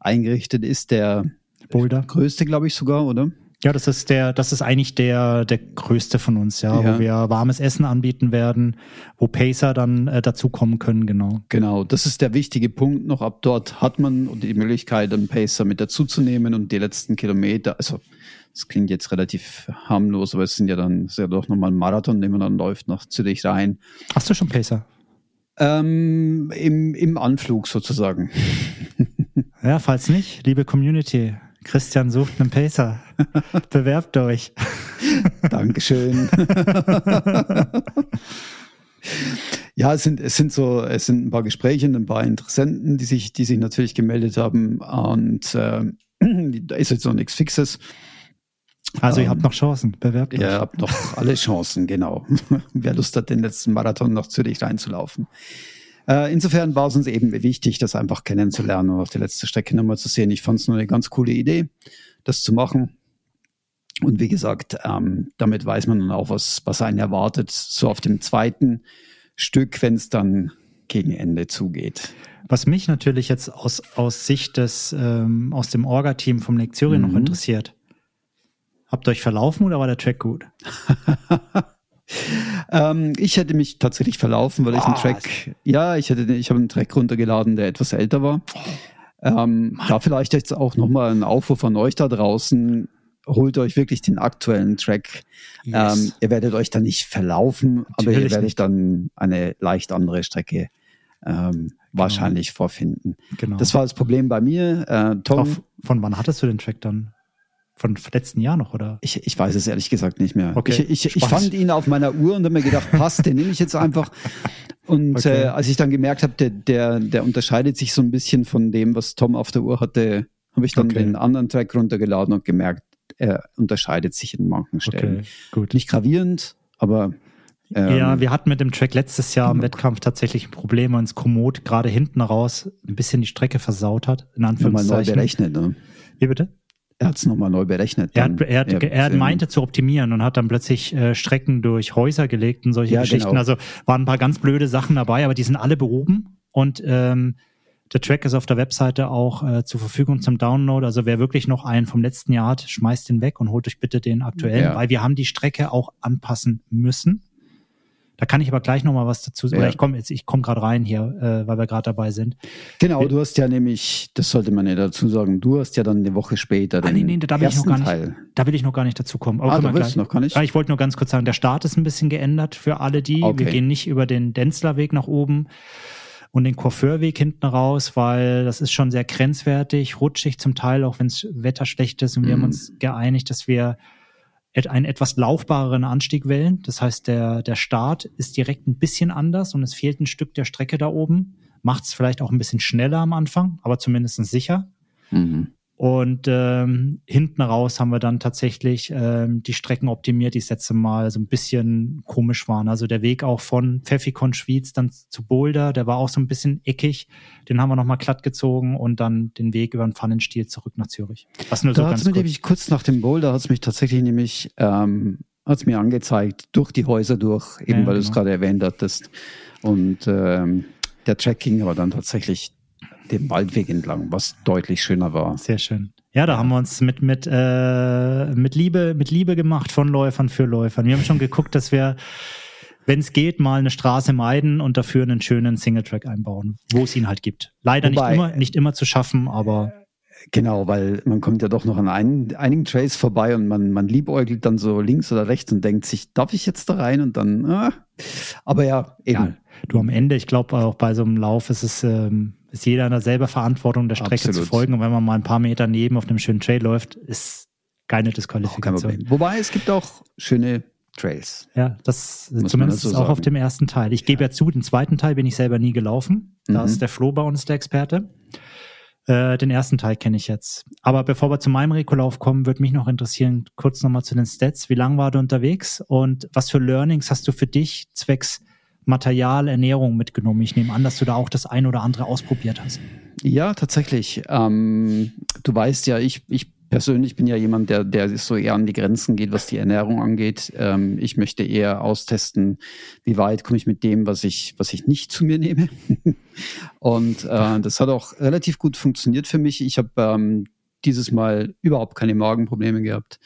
eingerichtet ist, der Boulder. größte, glaube ich, sogar, oder? Ja, das ist der, das ist eigentlich der, der größte von uns, ja, ja. wo wir warmes Essen anbieten werden, wo Pacer dann äh, dazukommen können, genau. Genau, das ist der wichtige Punkt noch. Ab dort hat man die Möglichkeit, einen Pacer mit dazuzunehmen und die letzten Kilometer, also das klingt jetzt relativ harmlos, aber es sind ja dann, ist ja doch nochmal ein Marathon, den man dann läuft nach Zürich rein. Hast du schon Pacer? Ähm, im, Im Anflug sozusagen. [laughs] ja, falls nicht, liebe Community, Christian sucht einen Pacer. [laughs] Bewerbt euch. Dankeschön. [laughs] ja, es sind, es sind so, es sind ein paar Gespräche, ein paar Interessenten, die sich, die sich natürlich gemeldet haben. Und äh, [clears throat] da ist jetzt noch nichts Fixes. Also ihr ähm, habt noch Chancen, bewerbt euch. Ihr habt noch alle Chancen, genau. [laughs] Wer Lust hat, den letzten Marathon nach Zürich reinzulaufen. Äh, insofern war es uns eben wichtig, das einfach kennenzulernen und auf die letzte Strecke nochmal zu sehen. Ich fand es nur eine ganz coole Idee, das zu machen. Und wie gesagt, ähm, damit weiß man dann auch, was, was einen erwartet, so auf dem zweiten Stück, wenn es dann gegen Ende zugeht. Was mich natürlich jetzt aus, aus Sicht des, ähm, aus dem Orga-Team vom Zürich mhm. noch interessiert. Habt ihr euch verlaufen oder war der Track gut? [laughs] ähm, ich hätte mich tatsächlich verlaufen, weil ich einen Track, ja, ich hätte, ich habe einen Track runtergeladen, der etwas älter war. Ähm, da vielleicht jetzt auch nochmal ein Aufruf von euch da draußen. Holt euch wirklich den aktuellen Track. Yes. Ähm, ihr werdet euch dann nicht verlaufen, Natürlich aber ihr werdet nicht. dann eine leicht andere Strecke ähm, genau. wahrscheinlich vorfinden. Genau. Das war das Problem bei mir. Äh, Tom, von wann hattest du den Track dann? Von letzten Jahr noch, oder? Ich, ich weiß es ehrlich gesagt nicht mehr. Okay, ich, ich, ich fand ihn auf meiner Uhr und habe mir gedacht, passt, den nehme ich jetzt einfach. Und okay. äh, als ich dann gemerkt habe, der, der, der unterscheidet sich so ein bisschen von dem, was Tom auf der Uhr hatte, habe ich dann okay. den anderen Track runtergeladen und gemerkt, er unterscheidet sich in manchen Stellen. Okay, gut. Nicht gravierend, aber ähm, ja, wir hatten mit dem Track letztes Jahr im Wettkampf tatsächlich ein Problem, weil uns Komoot gerade hinten raus ein bisschen die Strecke versaut hat, in Anführungszeichen. Mal neu berechnet, ne? Wie bitte? Er hat es nochmal neu berechnet. Er, hat, er, hat, er, er meinte zu optimieren und hat dann plötzlich äh, Strecken durch Häuser gelegt und solche ja, Geschichten. Genau. Also waren ein paar ganz blöde Sachen dabei, aber die sind alle behoben und ähm, der Track ist auf der Webseite auch äh, zur Verfügung zum Download. Also wer wirklich noch einen vom letzten Jahr hat, schmeißt den weg und holt euch bitte den aktuellen, ja. weil wir haben die Strecke auch anpassen müssen. Da kann ich aber gleich noch mal was dazu sagen. Ja. Oder ich komme jetzt, ich komme gerade rein hier, äh, weil wir gerade dabei sind. Genau, wir, du hast ja nämlich, das sollte man ja dazu sagen, du hast ja dann eine Woche später den ah, nee, nee, da will ich noch gar nicht, Teil. Da will ich noch gar nicht dazu kommen. Aber ah, du willst gleich, noch gar nicht? Ich wollte nur ganz kurz sagen, der Start ist ein bisschen geändert für alle die. Okay. Wir gehen nicht über den Denzlerweg nach oben und den Coiffeurweg hinten raus, weil das ist schon sehr grenzwertig, rutschig zum Teil, auch wenn es Wetter schlecht ist. Und wir haben mhm. uns geeinigt, dass wir einen etwas laufbareren Anstieg wählen. Das heißt, der, der Start ist direkt ein bisschen anders und es fehlt ein Stück der Strecke da oben. Macht es vielleicht auch ein bisschen schneller am Anfang, aber zumindest sicher. Mhm. Und ähm, hinten raus haben wir dann tatsächlich ähm, die Strecken optimiert, die das letzte Mal so ein bisschen komisch waren. Also der Weg auch von Pfeffikon Schwyz dann zu Boulder, der war auch so ein bisschen eckig. Den haben wir nochmal glatt gezogen und dann den Weg über den Pfannenstiel zurück nach Zürich. Was nur da so ganz kurz. Nämlich kurz nach dem Boulder hat es mich tatsächlich nämlich ähm, hat's mir angezeigt, durch die Häuser durch, eben ja, weil genau. du es gerade erwähnt hattest. Und ähm, der Tracking war dann tatsächlich dem Waldweg entlang, was deutlich schöner war. Sehr schön. Ja, da haben wir uns mit, mit, äh, mit, Liebe, mit Liebe gemacht von Läufern für Läufern. Wir haben schon geguckt, dass wir, wenn es geht, mal eine Straße meiden und dafür einen schönen Singletrack einbauen, wo es ihn halt gibt. Leider Wobei, nicht, immer, nicht immer zu schaffen, aber. Genau, weil man kommt ja doch noch an ein, einigen Trails vorbei und man, man liebäugelt dann so links oder rechts und denkt sich, darf ich jetzt da rein? Und dann, ah. aber ja, eben. Ja, du am Ende, ich glaube auch bei so einem Lauf ist es, ähm, ist jeder in der selber Verantwortung, der Strecke Absolut. zu folgen. Und wenn man mal ein paar Meter neben auf einem schönen Trail läuft, ist keine Disqualifikation. Kein Wobei es gibt auch schöne Trails. Ja, das Muss zumindest so auch sagen. auf dem ersten Teil. Ich gebe ja. zu, den zweiten Teil bin ich selber nie gelaufen. Da mhm. ist der Flo bei uns der Experte. Äh, den ersten Teil kenne ich jetzt. Aber bevor wir zu meinem Rekolauf kommen, würde mich noch interessieren, kurz nochmal zu den Stats. Wie lange war du unterwegs und was für Learnings hast du für dich zwecks Material, Ernährung mitgenommen? Ich nehme an, dass du da auch das ein oder andere ausprobiert hast. Ja, tatsächlich. Ähm, du weißt ja, ich, ich persönlich bin ja jemand, der, der so eher an die Grenzen geht, was die Ernährung angeht. Ähm, ich möchte eher austesten, wie weit komme ich mit dem, was ich, was ich nicht zu mir nehme. [laughs] Und äh, das hat auch relativ gut funktioniert für mich. Ich habe ähm, dieses Mal überhaupt keine Magenprobleme gehabt.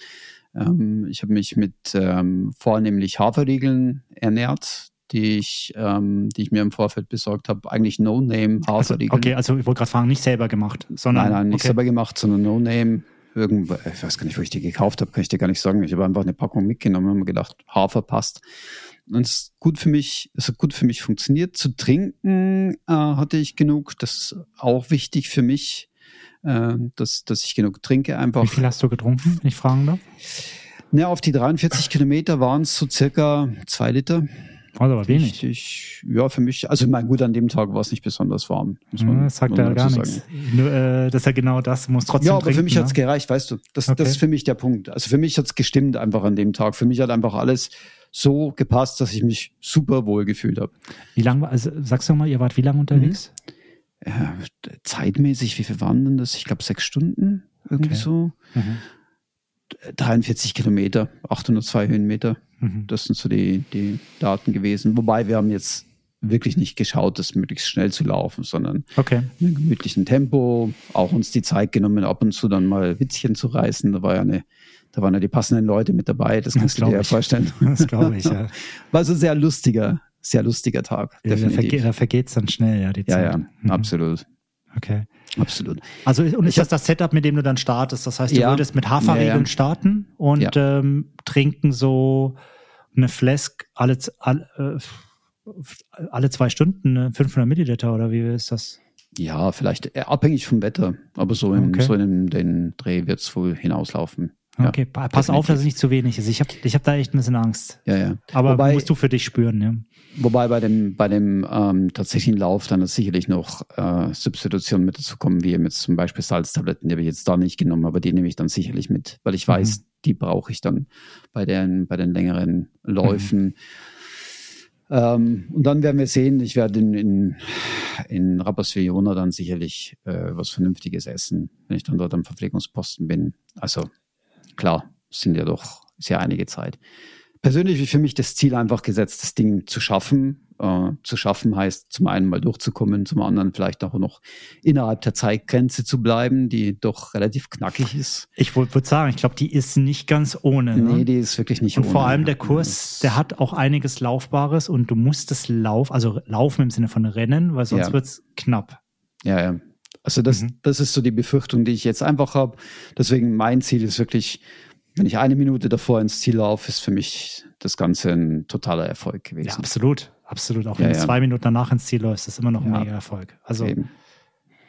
Ähm, ich habe mich mit ähm, vornehmlich Haferriegeln ernährt die ich, ähm, die ich mir im Vorfeld besorgt habe, eigentlich No-Name Haferriegel. Also, okay, also ich wollte gerade fragen, nicht selber gemacht, sondern. Nein, nein, nicht okay. selber gemacht, sondern No-Name. Irgendwo, ich weiß gar nicht, wo ich die gekauft habe, kann ich dir gar nicht sagen. Ich habe einfach eine Packung mitgenommen und mir gedacht, Hafer passt. Und es ist gut für mich, es hat gut für mich funktioniert. Zu trinken äh, hatte ich genug. Das ist auch wichtig für mich, äh, dass, dass ich genug trinke einfach. Wie viel hast du getrunken, wenn ich fragen darf? Ja, auf die 43 Kilometer waren es so circa zwei Liter. Also aber wenig. Ich, ja, für mich, also mein gut, an dem Tag war es nicht besonders warm. Muss man, das sagt ja gar nichts. Nur, äh, das ist ja genau das, muss trotzdem Ja, aber trinken, für mich ne? hat's gereicht, weißt du. Das, okay. das ist für mich der Punkt. Also für mich hat's gestimmt einfach an dem Tag. Für mich hat einfach alles so gepasst, dass ich mich super wohl gefühlt habe. Wie lange war, also sagst du mal, ihr wart wie lange unterwegs? Mhm. Ja, zeitmäßig, wie viel waren denn das? Ich glaube sechs Stunden, irgendwie okay. so. Mhm. 43 Kilometer, 802 Höhenmeter. Mhm. Das sind so die, die Daten gewesen. Wobei wir haben jetzt wirklich nicht geschaut, das möglichst schnell zu laufen, sondern okay. in einem gemütlichen Tempo, auch uns die Zeit genommen, ab und zu dann mal Witzchen zu reißen. Da war ja eine, da waren ja die passenden Leute mit dabei, das kannst das du dir ja vorstellen. [laughs] Das glaube ich, ja. [laughs] War so ein sehr lustiger, sehr lustiger Tag. Ja, definitiv. Da vergeht es dann schnell, ja, die Zeit. Ja, ja, mhm. absolut. Okay. Absolut. Also und ist das das Setup, mit dem du dann startest? Das heißt, du ja, würdest mit Haferregeln ja, ja. starten und ähm, trinken so eine Flask alle, alle, äh, alle zwei Stunden 500 ne, Milliliter oder wie ist das? Ja, vielleicht äh, abhängig vom Wetter, aber so in, okay. so in den Dreh wird es wohl hinauslaufen. Okay, pass definitiv. auf, dass es nicht zu wenig ist. Ich habe ich hab da echt ein bisschen Angst. Ja, ja. Aber wobei, musst du für dich spüren, ja. Wobei bei dem, bei dem ähm, tatsächlichen Lauf dann sicherlich noch äh, Substitutionen mit dazu kommen, wie jetzt zum Beispiel Salztabletten, die habe ich jetzt da nicht genommen, aber die nehme ich dann sicherlich mit, weil ich mhm. weiß, die brauche ich dann bei den, bei den längeren Läufen. Mhm. Ähm, und dann werden wir sehen, ich werde in, in, in Rapperswil-Jona dann sicherlich äh, was Vernünftiges essen, wenn ich dann dort am Verpflegungsposten bin. Also klar, sind ja doch sehr einige Zeit. Persönlich ist für mich das Ziel einfach gesetzt, das Ding zu schaffen. Äh, zu schaffen heißt zum einen mal durchzukommen, zum anderen vielleicht auch noch innerhalb der Zeitgrenze zu bleiben, die doch relativ knackig ist. Ich würde sagen, ich glaube, die ist nicht ganz ohne. Ne? Nee, die ist wirklich nicht und ohne. Und vor allem der Kurs, der hat auch einiges Laufbares und du musst es laufen, also laufen im Sinne von Rennen, weil sonst ja. wird's knapp. Ja, ja. Also das, mhm. das ist so die Befürchtung, die ich jetzt einfach habe. Deswegen mein Ziel ist wirklich, wenn ich eine Minute davor ins Ziel laufe, ist für mich das Ganze ein totaler Erfolg gewesen. Ja, absolut. Absolut. Auch wenn ja, du zwei Minuten danach ins Ziel läufst, ist immer noch ein mega Erfolg. Also Eben.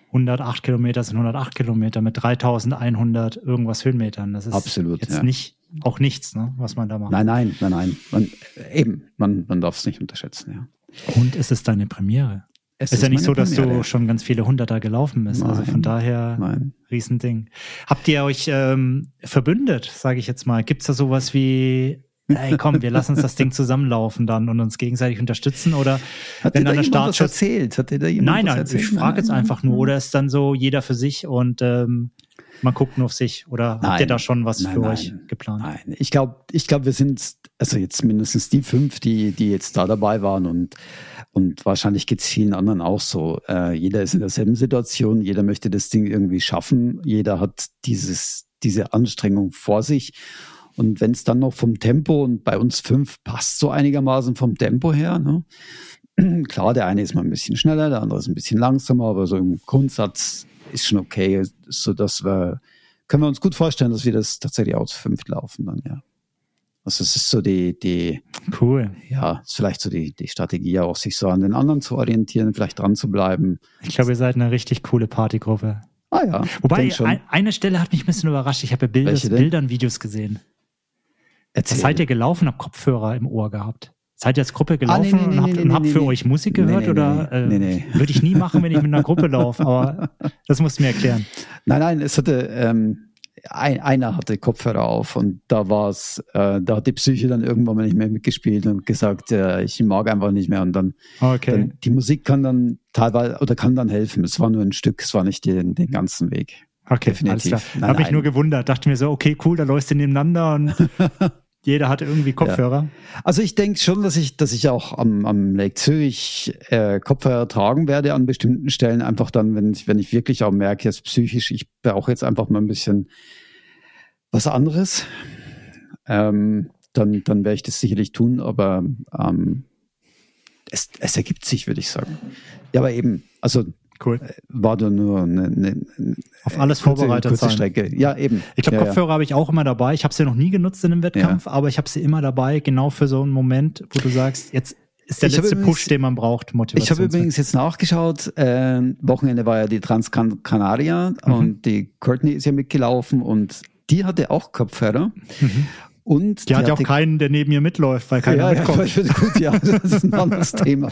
108 Kilometer sind 108 Kilometer mit 3100 irgendwas Höhenmetern. Das ist absolut, jetzt nicht, auch nichts, ne, was man da macht. Nein, nein, nein, nein. Man, eben, man, man darf es nicht unterschätzen, ja. Und es ist deine Premiere. Es ist ja nicht so, dass Premiere. du schon ganz viele Hunderter gelaufen bist. Nein, also von daher nein. Riesending. Habt ihr euch ähm, verbündet, sage ich jetzt mal? Gibt es da sowas wie ey komm, wir lassen uns das Ding zusammenlaufen dann und uns gegenseitig unterstützen oder Hat wenn dann da der Startschutz erzählt? Hat dir da jemand nein, nein, erzählt? ich frage jetzt einfach nur oder ist dann so jeder für sich und ähm, man guckt nur auf sich oder nein, habt ihr da schon was für euch geplant? Nein, ich glaube, ich glaube, wir sind also jetzt mindestens die fünf, die die jetzt da dabei waren und und wahrscheinlich geht es vielen anderen auch so. Äh, jeder ist in derselben Situation, jeder möchte das Ding irgendwie schaffen, jeder hat dieses diese Anstrengung vor sich und wenn es dann noch vom Tempo und bei uns fünf passt so einigermaßen vom Tempo her, ne? [clears throat] klar, der eine ist mal ein bisschen schneller, der andere ist ein bisschen langsamer, aber so im Grundsatz ist schon okay, so dass wir können wir uns gut vorstellen, dass wir das tatsächlich aus fünf laufen dann, ja. Also es ist so die, die cool. Ja, ist vielleicht so die, die Strategie auch, sich so an den anderen zu orientieren, vielleicht dran zu bleiben. Ich glaube, ihr seid eine richtig coole Partygruppe. Ah ja. Wobei, ein, eine Stelle hat mich ein bisschen überrascht. Ich habe ja Bilder, Bildern, Videos gesehen. Erzähl. Seid ihr gelaufen, habt Kopfhörer im Ohr gehabt? Seid ihr als Gruppe gelaufen ah, nee, nee, und habt, nee, und habt für euch Musik gehört? oder äh, würde ich nie machen, wenn ich mit einer Gruppe [laughs] laufe, aber das musst du mir erklären. Nein, nein, es hatte, ähm, ein, einer hatte Kopfhörer auf und da war es, äh, da hat die Psyche dann irgendwann mal nicht mehr mitgespielt und gesagt, äh, ich mag einfach nicht mehr und dann, okay. dann, die Musik kann dann teilweise oder kann dann helfen. Es war nur ein Stück, es war nicht den, den ganzen Weg. Okay, definitiv. alles klar. Habe ich nur gewundert, dachte mir so, okay, cool, da läufst du nebeneinander und [laughs] jeder hatte irgendwie Kopfhörer. Ja. Also ich denke schon, dass ich, dass ich auch am, am Lake Zürich äh, Kopfhörer tragen werde an bestimmten Stellen. Einfach dann, wenn ich, wenn ich wirklich auch merke, jetzt psychisch, ich brauche jetzt einfach mal ein bisschen was anderes. Ähm, dann, dann werde ich das sicherlich tun, aber ähm, es, es ergibt sich, würde ich sagen. Ja, aber eben, also Cool. War da nur eine, eine, auf alles kurze, vorbereitet kurze sein. Strecke. Ja, eben. Ich glaube, ja, Kopfhörer ja. habe ich auch immer dabei. Ich habe sie noch nie genutzt in einem Wettkampf, ja. aber ich habe sie immer dabei, genau für so einen Moment, wo du sagst, jetzt ist der ich letzte übrigens, Push, den man braucht, Motivation. Ich habe übrigens jetzt nachgeschaut, äh, Wochenende war ja die Transcanaria mhm. und die Courtney ist ja mitgelaufen und die hatte auch Kopfhörer. Mhm. Und die, hat ja auch keinen, der neben ihr mitläuft, weil keiner ja, mitkommt. Ja, gut, ja, [laughs] das ist ein anderes Thema.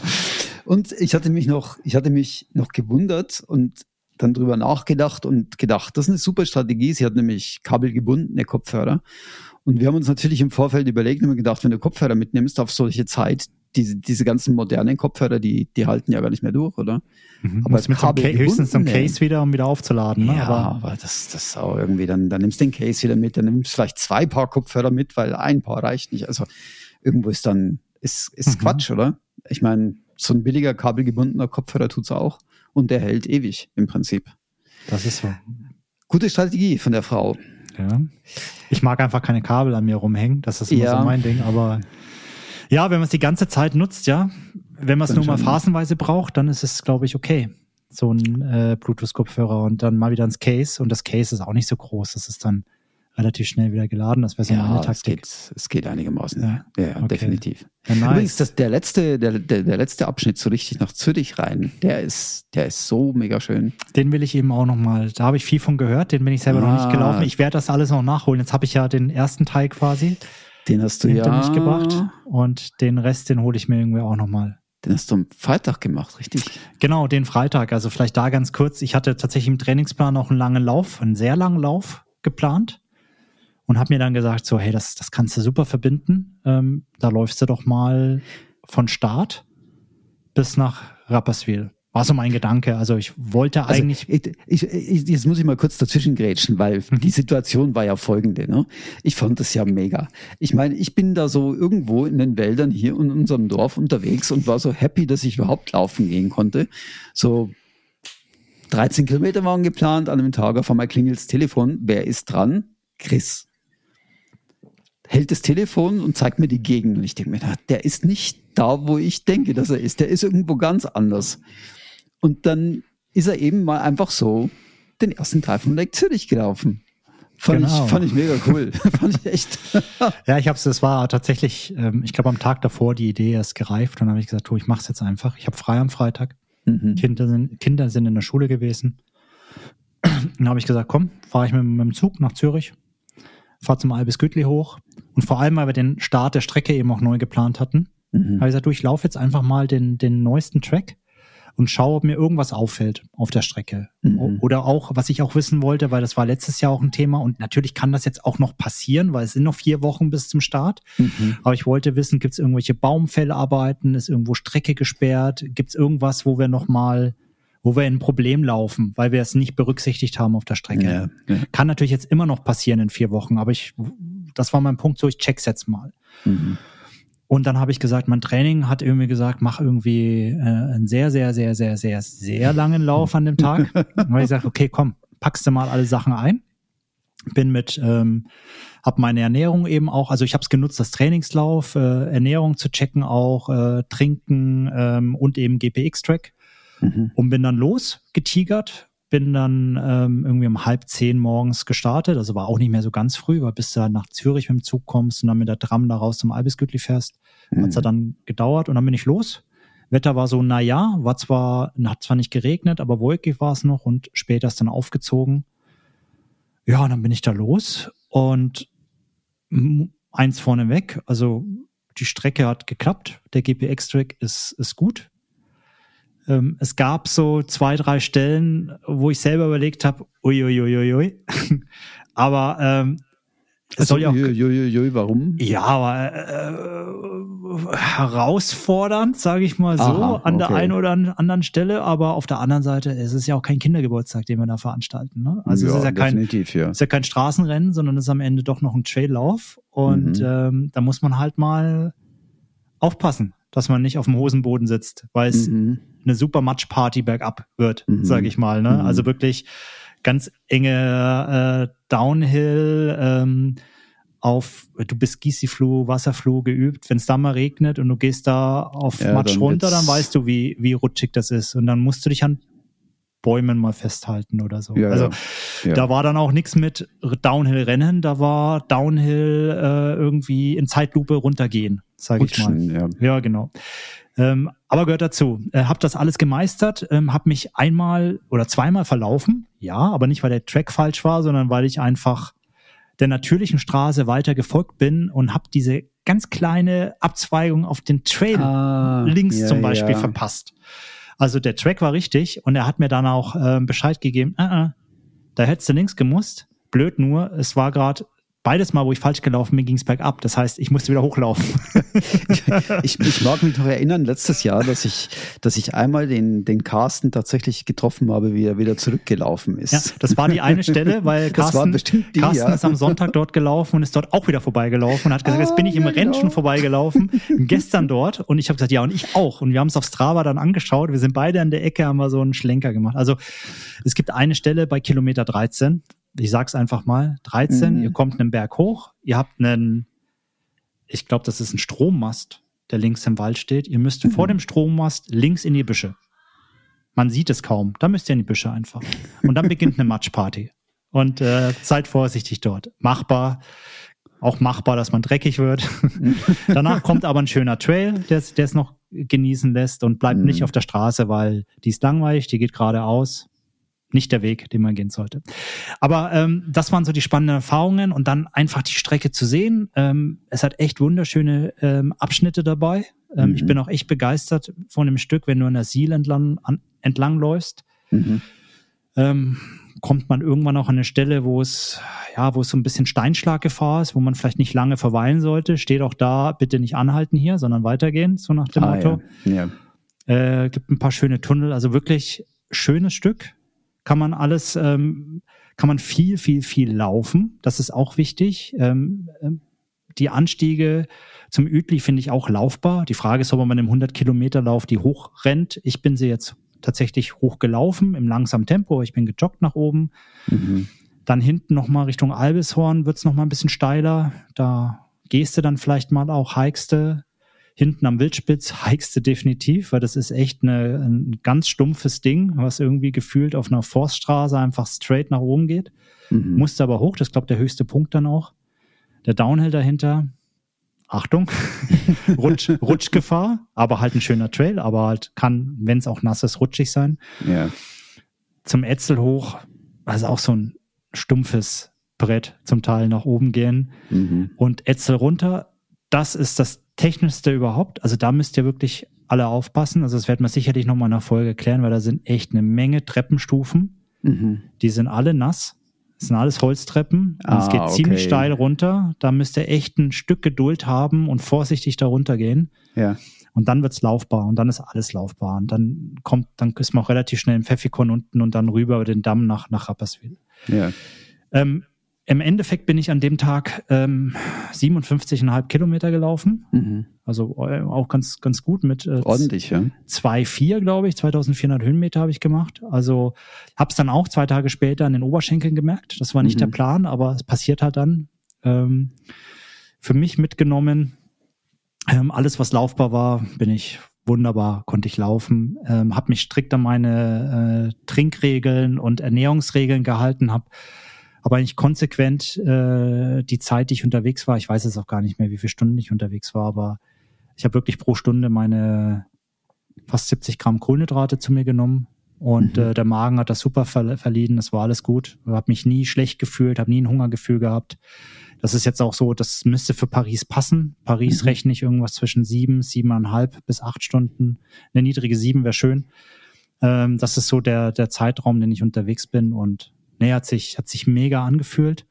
Und ich hatte mich noch, ich hatte mich noch gewundert und dann drüber nachgedacht und gedacht, das ist eine super Strategie. Sie hat nämlich kabelgebundene Kopfhörer. Und wir haben uns natürlich im Vorfeld überlegt und gedacht, wenn du Kopfhörer mitnimmst auf solche Zeit, diese, diese ganzen modernen Kopfhörer, die, die halten ja gar nicht mehr durch, oder? Mhm. Aber mit so höchstens so ein Case wieder, um wieder aufzuladen. Ne? Ja, aber, aber das, das ist auch irgendwie, dann, dann nimmst du den Case wieder mit, dann nimmst du vielleicht zwei Paar Kopfhörer mit, weil ein Paar reicht nicht. Also irgendwo ist dann, ist, ist mhm. Quatsch, oder? Ich meine, so ein billiger kabelgebundener Kopfhörer tut's auch und der hält ewig im Prinzip. Das ist so. Gute Strategie von der Frau. Ja. Ich mag einfach keine Kabel an mir rumhängen. Das ist immer ja. so mein Ding. Aber ja, wenn man es die ganze Zeit nutzt, ja, wenn man es nur mal phasenweise braucht, dann ist es, glaube ich, okay. So ein äh, Bluetooth-Kopfhörer und dann mal wieder ins Case. Und das Case ist auch nicht so groß. Das ist dann relativ schnell wieder geladen. Das wäre so ja, meine Taktik. Es geht, es geht einigermaßen. Ja, ja okay. definitiv. Ja, nice. Übrigens, das, der, letzte, der, der, der letzte Abschnitt so richtig nach Zürich rein, der ist, der ist so mega schön. Den will ich eben auch nochmal, da habe ich viel von gehört, den bin ich selber ah. noch nicht gelaufen. Ich werde das alles noch nachholen. Jetzt habe ich ja den ersten Teil quasi. Den hast du ja mich gebracht. Und den Rest, den hole ich mir irgendwie auch nochmal. Den hast du am Freitag gemacht, richtig? Genau, den Freitag. Also vielleicht da ganz kurz. Ich hatte tatsächlich im Trainingsplan auch einen langen Lauf, einen sehr langen Lauf geplant und habe mir dann gesagt, so, hey, das, das kannst du super verbinden. Ähm, da läufst du doch mal von Start bis nach Rapperswil. War so mein Gedanke. Also ich wollte also eigentlich. Ich, ich, ich, jetzt muss ich mal kurz dazwischen grätschen, weil mhm. die Situation war ja folgende. Ne? Ich fand das ja mega. Ich meine, ich bin da so irgendwo in den Wäldern hier in unserem Dorf unterwegs und war so happy, dass ich überhaupt laufen gehen konnte. So 13 Kilometer waren geplant an einem Tag, auf einmal klingelt das Telefon. Wer ist dran? Chris hält das Telefon und zeigt mir die Gegend. Und ich denke mir, der ist nicht da, wo ich denke, dass er ist. Der ist irgendwo ganz anders. Und dann ist er eben mal einfach so den ersten Teil von Lake Zürich gelaufen. Fand, genau. ich, fand ich mega cool. [laughs] fand ich echt. ja, ich hab's, das war tatsächlich, ähm, ich glaube, am Tag davor die Idee erst gereift und dann habe ich gesagt, du, ich mach's jetzt einfach. Ich habe frei am Freitag. Mhm. Kinder, sind, Kinder sind in der Schule gewesen. dann habe ich gesagt, komm, fahre ich mit, mit dem Zug nach Zürich, fahr zum Albis Gütli hoch. Und vor allem, weil wir den Start der Strecke eben auch neu geplant hatten, mhm. habe ich gesagt, du, ich laufe jetzt einfach mal den, den neuesten Track und schaue, ob mir irgendwas auffällt auf der Strecke. Mhm. Oder auch, was ich auch wissen wollte, weil das war letztes Jahr auch ein Thema und natürlich kann das jetzt auch noch passieren, weil es sind noch vier Wochen bis zum Start. Mhm. Aber ich wollte wissen, gibt es irgendwelche Baumfellarbeiten, ist irgendwo Strecke gesperrt, gibt es irgendwas, wo wir nochmal, wo wir in ein Problem laufen, weil wir es nicht berücksichtigt haben auf der Strecke. Ja, ja. Kann natürlich jetzt immer noch passieren in vier Wochen, aber ich, das war mein Punkt, so ich check's jetzt mal. Mhm. Und dann habe ich gesagt, mein Training hat irgendwie gesagt, mach irgendwie äh, einen sehr, sehr, sehr, sehr, sehr, sehr langen Lauf an dem Tag. [laughs] Habe ich gesagt, okay, komm, packst du mal alle Sachen ein. Bin mit, ähm, habe meine Ernährung eben auch, also ich habe es genutzt, das Trainingslauf, äh, Ernährung zu checken auch, äh, Trinken ähm, und eben GPX-Track Mhm. und bin dann los, getigert, bin dann ähm, irgendwie um halb zehn morgens gestartet, also war auch nicht mehr so ganz früh, weil bis du nach Zürich mit dem Zug kommst und dann mit der Tram da raus zum Albisgütli fährst, hat's ja dann gedauert und dann bin ich los. Wetter war so, na ja, war zwar, hat zwar nicht geregnet, aber wolkig war es noch und später ist dann aufgezogen. Ja, und dann bin ich da los und eins vorneweg, also die Strecke hat geklappt, der GPX-Track ist, ist gut. Ähm, es gab so zwei, drei Stellen, wo ich selber überlegt habe, uiuiuiui. [laughs] Aber ähm, es Also, soll ja auch jö, warum? ja, aber äh, herausfordernd, sage ich mal so, Aha, an der okay. einen oder an- anderen Stelle. Aber auf der anderen Seite ist es ja auch kein Kindergeburtstag, den wir da veranstalten. Ne? Also es ist ja kein, ja. ist ja kein Straßenrennen, sondern es ist am Ende doch noch ein Traillauf. Und Mhm. ähm, da muss man halt mal aufpassen, dass man nicht auf dem Hosenboden sitzt, weil es Mhm. eine super Matchparty bergab wird, Mhm. sage ich mal. Ne? Mhm. Also wirklich ganz enge äh, Downhill ähm, auf, du bist Gießiflu, Wasserflu geübt. Wenn es da mal regnet und du gehst da auf Ja, Matsch dann runter, dann weißt du, wie, wie rutschig das ist. Und dann musst du dich an Bäumen mal festhalten oder so. Ja, also ja. Da war dann auch nichts mit Downhill-Rennen, da war Downhill äh, irgendwie in Zeitlupe runtergehen, sage ich mal. Ja. Ja, genau. Ähm, aber gehört dazu. Äh, hab das alles gemeistert, ähm, hab mich einmal oder zweimal verlaufen. Ja, aber nicht, weil der Track falsch war, sondern weil ich einfach der natürlichen Straße weiter gefolgt bin und hab diese ganz kleine Abzweigung auf den Trail Ah, links ja, zum Beispiel ja. verpasst. Also der Track war richtig und er hat mir dann auch ähm, Bescheid gegeben, äh, äh, da hättest du links gemusst. Blöd nur, es war gerade beides Mal, wo ich falsch gelaufen bin, ging es bergab. Das heißt, ich musste wieder hochlaufen. [laughs] Ich, ich mag mich noch erinnern, letztes Jahr, dass ich, dass ich einmal den, den Carsten tatsächlich getroffen habe, wie er wieder zurückgelaufen ist. Ja, das war die eine Stelle, weil Carsten, die, Carsten ja. ist am Sonntag dort gelaufen und ist dort auch wieder vorbeigelaufen und hat gesagt, jetzt bin ich im ja, Rennen genau. schon vorbeigelaufen, gestern dort und ich habe gesagt, ja und ich auch und wir haben es auf Strava dann angeschaut, wir sind beide an der Ecke, haben wir so einen Schlenker gemacht. Also es gibt eine Stelle bei Kilometer 13, ich sag's einfach mal, 13, Mhm. ihr kommt einen Berg hoch, ihr habt einen, ich glaube, das ist ein Strommast, der links im Wald steht, ihr müsst Mhm. vor dem Strommast links in die Büsche. Man sieht es kaum. Da müsst ihr in die Büsche einfach. Und dann beginnt eine Matchparty. Und äh, seid vorsichtig dort. Machbar. Auch machbar, dass man dreckig wird. [laughs] Danach kommt aber ein schöner Trail, der es der es noch genießen lässt und bleibt Mhm. nicht auf der Straße, weil die ist langweilig, die geht geradeaus. Nicht der Weg, den man gehen sollte. Aber ähm, das waren so die spannenden Erfahrungen und dann einfach die Strecke zu sehen. Ähm, es hat echt wunderschöne ähm, Abschnitte dabei. Ähm, Mhm. Ich bin auch echt begeistert von dem Stück, wenn du an der Siel entlang, an, entlang läufst. Mhm. Ähm, kommt man irgendwann auch an eine Stelle, wo es, ja, wo es so ein bisschen Steinschlaggefahr ist, wo man vielleicht nicht lange verweilen sollte. Steht auch da, bitte nicht anhalten hier, sondern weitergehen, so nach dem Ah, Motto. ja. ja. Äh, gibt ein paar schöne Tunnel, also wirklich schönes Stück. Kann man alles, ähm, kann man viel, viel, viel laufen. Das ist auch wichtig. Ähm, ähm, die Anstiege zum Üdli finde ich auch laufbar. Die Frage ist, ob man im 100 Kilometer Lauf die hochrennt. Ich bin sie jetzt tatsächlich hochgelaufen im langsamen Tempo. Ich bin gejoggt nach oben. Mhm. Dann hinten nochmal Richtung Albishorn wird's noch mal ein bisschen steiler. Da gehst du dann vielleicht mal auch, hikest du. Hinten am Wildspitz hikest du definitiv, weil das ist echt eine, ein ganz stumpfes Ding, was irgendwie gefühlt auf einer Forststraße einfach straight nach oben geht. Mhm. Musste aber hoch, das ist, glaube der höchste Punkt dann auch. Der Downhill dahinter, Achtung, [laughs] Rutsch, Rutschgefahr, aber halt ein schöner Trail, aber halt kann, wenn es auch nass ist, rutschig sein ja. zum Etzel hoch, also auch so ein stumpfes Brett zum Teil nach oben gehen Mhm. und Etzel runter, das ist das technischste überhaupt. Also da müsst ihr wirklich alle aufpassen. Also das werden wir sicherlich nochmal in der Folge klären, weil da sind echt eine Menge Treppenstufen. Mhm. Die sind alle nass. Das sind alles Holztreppen. Und es Ah, geht okay. ziemlich steil runter. Da müsst ihr echt ein Stück Geduld haben und vorsichtig darunter gehen. Ja. Und dann wird's laufbar und dann ist alles laufbar. Und dann kommt, dann ist man auch relativ schnell im Pfeffikon unten und dann rüber über den Damm nach, nach Rapperswil. Ja. Ähm, Im Endeffekt bin ich an dem Tag ähm, 57,5 Kilometer gelaufen. Mhm. Also äh, auch ganz, ganz gut mit äh, Ordentlich, ja. 2,4, glaube ich, 2400 Höhenmeter habe ich gemacht. Also habe es dann auch zwei Tage später an den Oberschenkeln gemerkt. Das war nicht Mhm. der Plan, aber es passiert halt dann. Ähm, für mich mitgenommen, ähm, alles was laufbar war, bin ich wunderbar, konnte ich laufen, ähm, habe mich strikt an meine äh, Trinkregeln und Ernährungsregeln gehalten, habe aber eigentlich konsequent äh, die Zeit, die ich unterwegs war, ich weiß jetzt auch gar nicht mehr, wie viele Stunden ich unterwegs war, aber ich habe wirklich pro Stunde meine fast 70 Gramm Kohlenhydrate zu mir genommen und Mhm. äh, der Magen hat das super ver verliehen, das war alles gut. Ich habe mich nie schlecht gefühlt, habe nie ein Hungergefühl gehabt. Das ist jetzt auch so, das müsste für Paris passen. Paris Mhm. rechne ich irgendwas zwischen sieben, siebeneinhalb bis acht Stunden. Eine niedrige sieben wäre schön. Ähm, das ist so der, der Zeitraum, den ich unterwegs bin und nee, hat sich, hat sich mega angefühlt.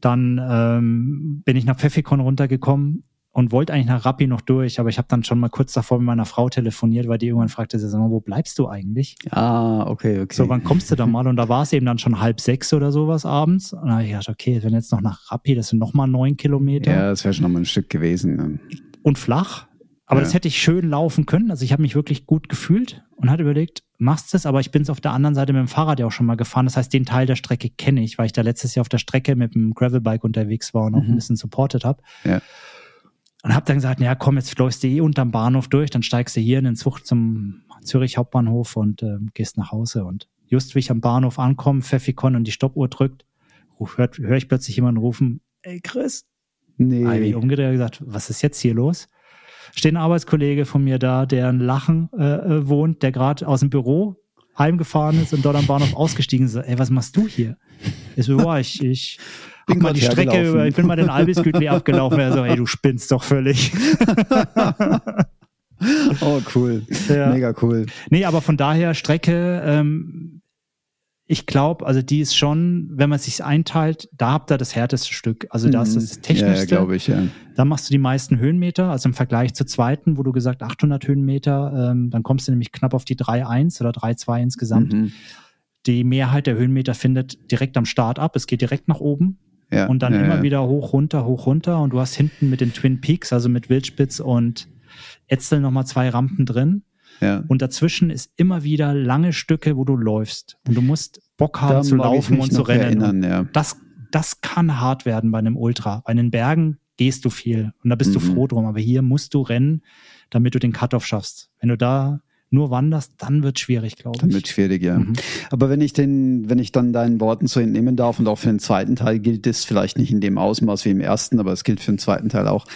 Dann ähm, bin ich nach Pfeffikon runtergekommen und wollte eigentlich nach Rappi noch durch, aber ich habe dann schon mal kurz davor mit meiner Frau telefoniert, weil die irgendwann fragte, sie, sag mal, wo bleibst du eigentlich? Ah, okay, okay. So, wann kommst du da mal? Und da war es eben dann schon halb sechs oder sowas abends. Und da habe ich gedacht, okay, wenn jetzt noch nach Rappi, das sind nochmal neun Kilometer ja, das wäre schon nochmal ein Stück gewesen. ne? und flach. Aber Ja. das hätte ich schön laufen können. Also ich habe mich wirklich gut gefühlt und hatte überlegt, machst es, aber ich bin es auf der anderen Seite mit dem Fahrrad ja auch schon mal gefahren. Das heißt, den Teil der Strecke kenne ich, weil ich da letztes Jahr auf der Strecke mit dem Gravelbike unterwegs war und auch Mhm. ein bisschen supportet habe. Ja. Und habe dann gesagt, ja komm, jetzt läufst du eh unterm Bahnhof durch, dann steigst du hier in den Zug zum Zürich Hauptbahnhof und ähm, gehst nach Hause. Und just wie ich am Bahnhof ankomme, Pfeffikon und die Stoppuhr drückt, höre hör ich plötzlich jemanden rufen, ey Chris, Nee. habe ich umgedreht und gesagt, was ist jetzt hier los? Steht ein Arbeitskollege von mir da, der in Lachen äh, äh, wohnt, der gerade aus dem Büro heimgefahren ist und dort am Bahnhof ausgestiegen ist. Ey, was machst du hier? Ich so, ja, ich, ich Bin mal die Strecke über, ich bin mal den Albisgütli abgelaufen. Er so, ey, du spinnst doch völlig. [laughs] Oh, cool. Ja. Mega cool. Nee, aber von daher Strecke, ähm, ich glaube, also die ist schon, wenn man sich einteilt, da habt ihr das härteste Stück. Also da ist das Mhm. Ja, technischste. ja glaube ich, ja. Da machst du die meisten Höhenmeter, also im Vergleich zur zweiten, wo du gesagt 800 Höhenmeter, ähm, dann kommst du nämlich knapp auf die 3,1 oder 3,2 insgesamt. Mhm. Die Mehrheit der Höhenmeter findet direkt am Start ab. Es geht direkt nach oben ja. und dann ja, immer ja. wieder hoch, runter, hoch, runter. Und du hast hinten mit den Twin Peaks, also mit Wildspitz und Etzel nochmal zwei Rampen drin. Ja. Und dazwischen ist immer wieder lange Stücke, wo du läufst. Und du musst Bock haben Da zu laufen und zu rennen. erinnern, ja. Das, das kann hart werden bei einem Ultra. Bei den Bergen gehst du viel und da bist du Mhm. froh drum. Aber hier musst du rennen, damit du den Cut-Off schaffst. Wenn du da nur wanderst, dann wird schwierig, glaube Dann ich. wird schwierig, ja. Mhm. Aber wenn ich den, wenn ich dann deinen Worten so entnehmen darf und auch für den zweiten Teil gilt es vielleicht nicht in dem Ausmaß wie im ersten, aber es gilt für den zweiten Teil auch.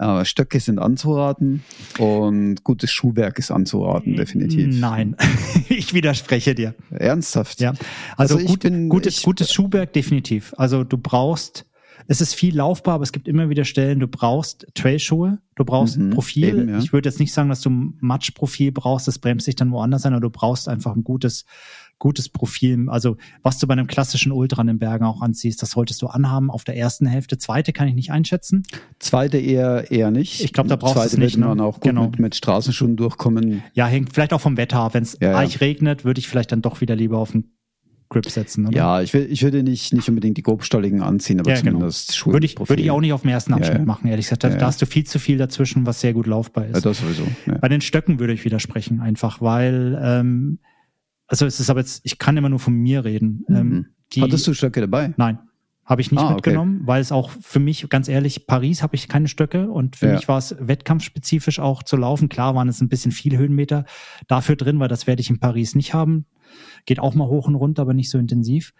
Äh, Stöcke sind anzuraten und gutes Schuhwerk ist anzuraten, definitiv. Nein, [laughs] ich widerspreche dir. Ernsthaft? Ja, also, Also gut, bin- gutes, ich- gutes Schuhwerk definitiv. Also du brauchst, es ist viel laufbar, aber es gibt immer wieder Stellen, du brauchst Trailschuhe, du brauchst ein Mhm, Profil. eben, ja. Ich würde jetzt nicht sagen, dass du ein Matschprofil brauchst, das bremst sich dann woanders ein, aber du brauchst einfach ein gutes, gutes Profil. Also was du bei einem klassischen Ultra in den Bergen auch anziehst, das solltest du anhaben auf der ersten Hälfte. Zweite kann ich nicht einschätzen. Zweite eher, eher nicht. Ich glaub, da brauchst du Zweite es nicht, man ne? auch gut Genau. mit, mit Straßenschuhen durchkommen. Ja, hängt vielleicht auch vom Wetter ab. Wenn es Ja, ja. reich regnet, würde ich vielleicht dann doch wieder lieber auf den Grip setzen. Oder? Ja, ich, will, ich würde nicht, nicht unbedingt die grobstolligen anziehen, aber Ja, genau. zumindest Schuhe. Würde ich, würde ich auch nicht auf dem ersten Abschnitt ja. machen, ehrlich gesagt. Da, Ja, hast du viel zu viel dazwischen, was sehr gut laufbar ist. Das sowieso. Bei den Stöcken würde ich widersprechen, einfach, weil, ähm, also es ist aber jetzt, ich kann immer nur von mir reden. Ähm, Mhm. die, Hattest du Stöcke dabei? Nein, habe ich nicht Ah, okay. mitgenommen, weil es auch für mich, ganz ehrlich, Paris habe ich keine Stöcke und für Ja. mich war es wettkampfspezifisch auch zu laufen. Klar waren es ein bisschen viel Höhenmeter dafür drin, weil das werde ich in Paris nicht haben. Geht auch mal hoch und runter, aber nicht so intensiv.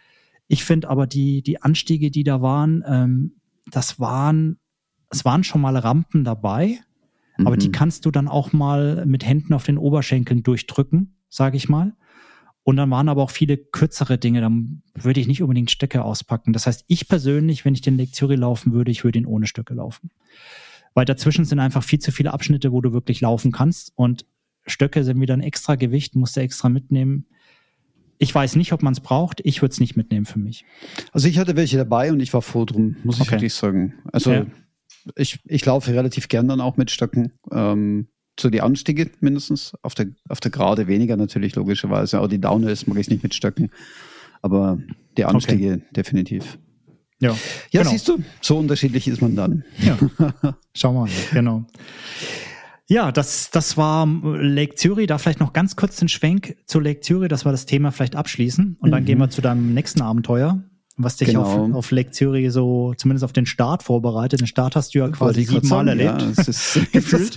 Ich finde aber die, die Anstiege, die da waren, ähm, das waren, es waren schon mal Rampen dabei, aber Mhm. die kannst du dann auch mal mit Händen auf den Oberschenkeln durchdrücken, sage ich mal. Und dann waren aber auch viele kürzere Dinge, dann würde ich nicht unbedingt Stöcke auspacken. Das heißt, ich persönlich, wenn ich den Lake Zürich laufen würde, ich würde ihn ohne Stöcke laufen. Weil dazwischen sind einfach viel zu viele Abschnitte, wo du wirklich laufen kannst. Und Stöcke sind wieder ein extra Gewicht, musst du extra mitnehmen. Ich weiß nicht, ob man es braucht. Ich würde es nicht mitnehmen für mich. Also ich hatte welche dabei und ich war froh drum, muss ich wirklich sagen. Also ja. ich, ich laufe relativ gern dann auch mit Stöcken. Ähm, so die Anstiege mindestens, auf der, auf der Gerade weniger natürlich logischerweise. Auch die Downhills mag ich nicht mit Stöcken. Aber die Anstiege okay. definitiv. Ja, ja genau. siehst du, so unterschiedlich ist man dann. Ja. [laughs] Schau mal, genau. Ja, das, das war Lake Zürich. Da vielleicht noch ganz kurz den Schwenk zu Lake Zürich, dass wir das Thema vielleicht abschließen. Und dann mhm. gehen wir zu deinem nächsten Abenteuer, was dich genau. auf, auf Lake Zürich so zumindest auf den Start vorbereitet. Den Start hast du ja quasi siebenmal erlebt. Ja, es ist [laughs] [laughs] gefühlt.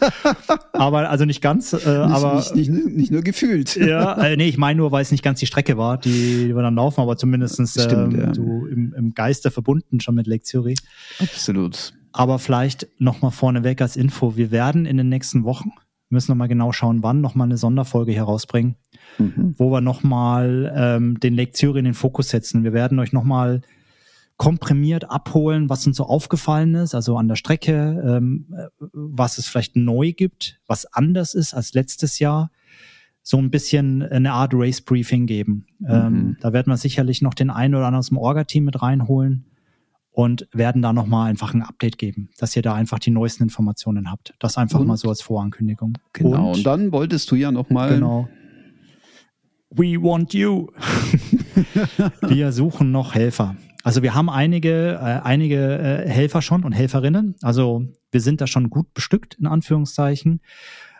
aber also nicht ganz, äh, nicht, aber nicht, nicht, nicht, nur gefühlt. [laughs] ja, äh, nee, ich meine nur, weil es nicht ganz die Strecke war, die, die wir dann laufen, aber zumindestens äh, Stimmt, ja. du im, im Geiste verbunden schon mit Lake Zürich. Absolut. Aber vielleicht nochmal vorneweg als Info. Wir werden in den nächsten Wochen, müssen nochmal genau schauen, wann nochmal eine Sonderfolge herausbringen, mhm. wo wir nochmal ähm, den Zürich in den Fokus setzen. Wir werden euch nochmal komprimiert abholen, was uns so aufgefallen ist, also an der Strecke, ähm, was es vielleicht neu gibt, was anders ist als letztes Jahr. So ein bisschen eine Art Race Briefing geben. Mhm. Ähm, da werden wir sicherlich noch den einen oder anderen aus dem Orga-Team mit reinholen und werden da nochmal einfach ein Update geben, dass ihr da einfach die neuesten Informationen habt. Das einfach und, mal so als Vorankündigung. Genau, und, und dann wolltest du ja nochmal. Genau. We want you. [laughs] wir suchen noch Helfer. Also wir haben einige, äh, einige äh, Helfer schon und Helferinnen. Also wir sind da schon gut bestückt, in Anführungszeichen.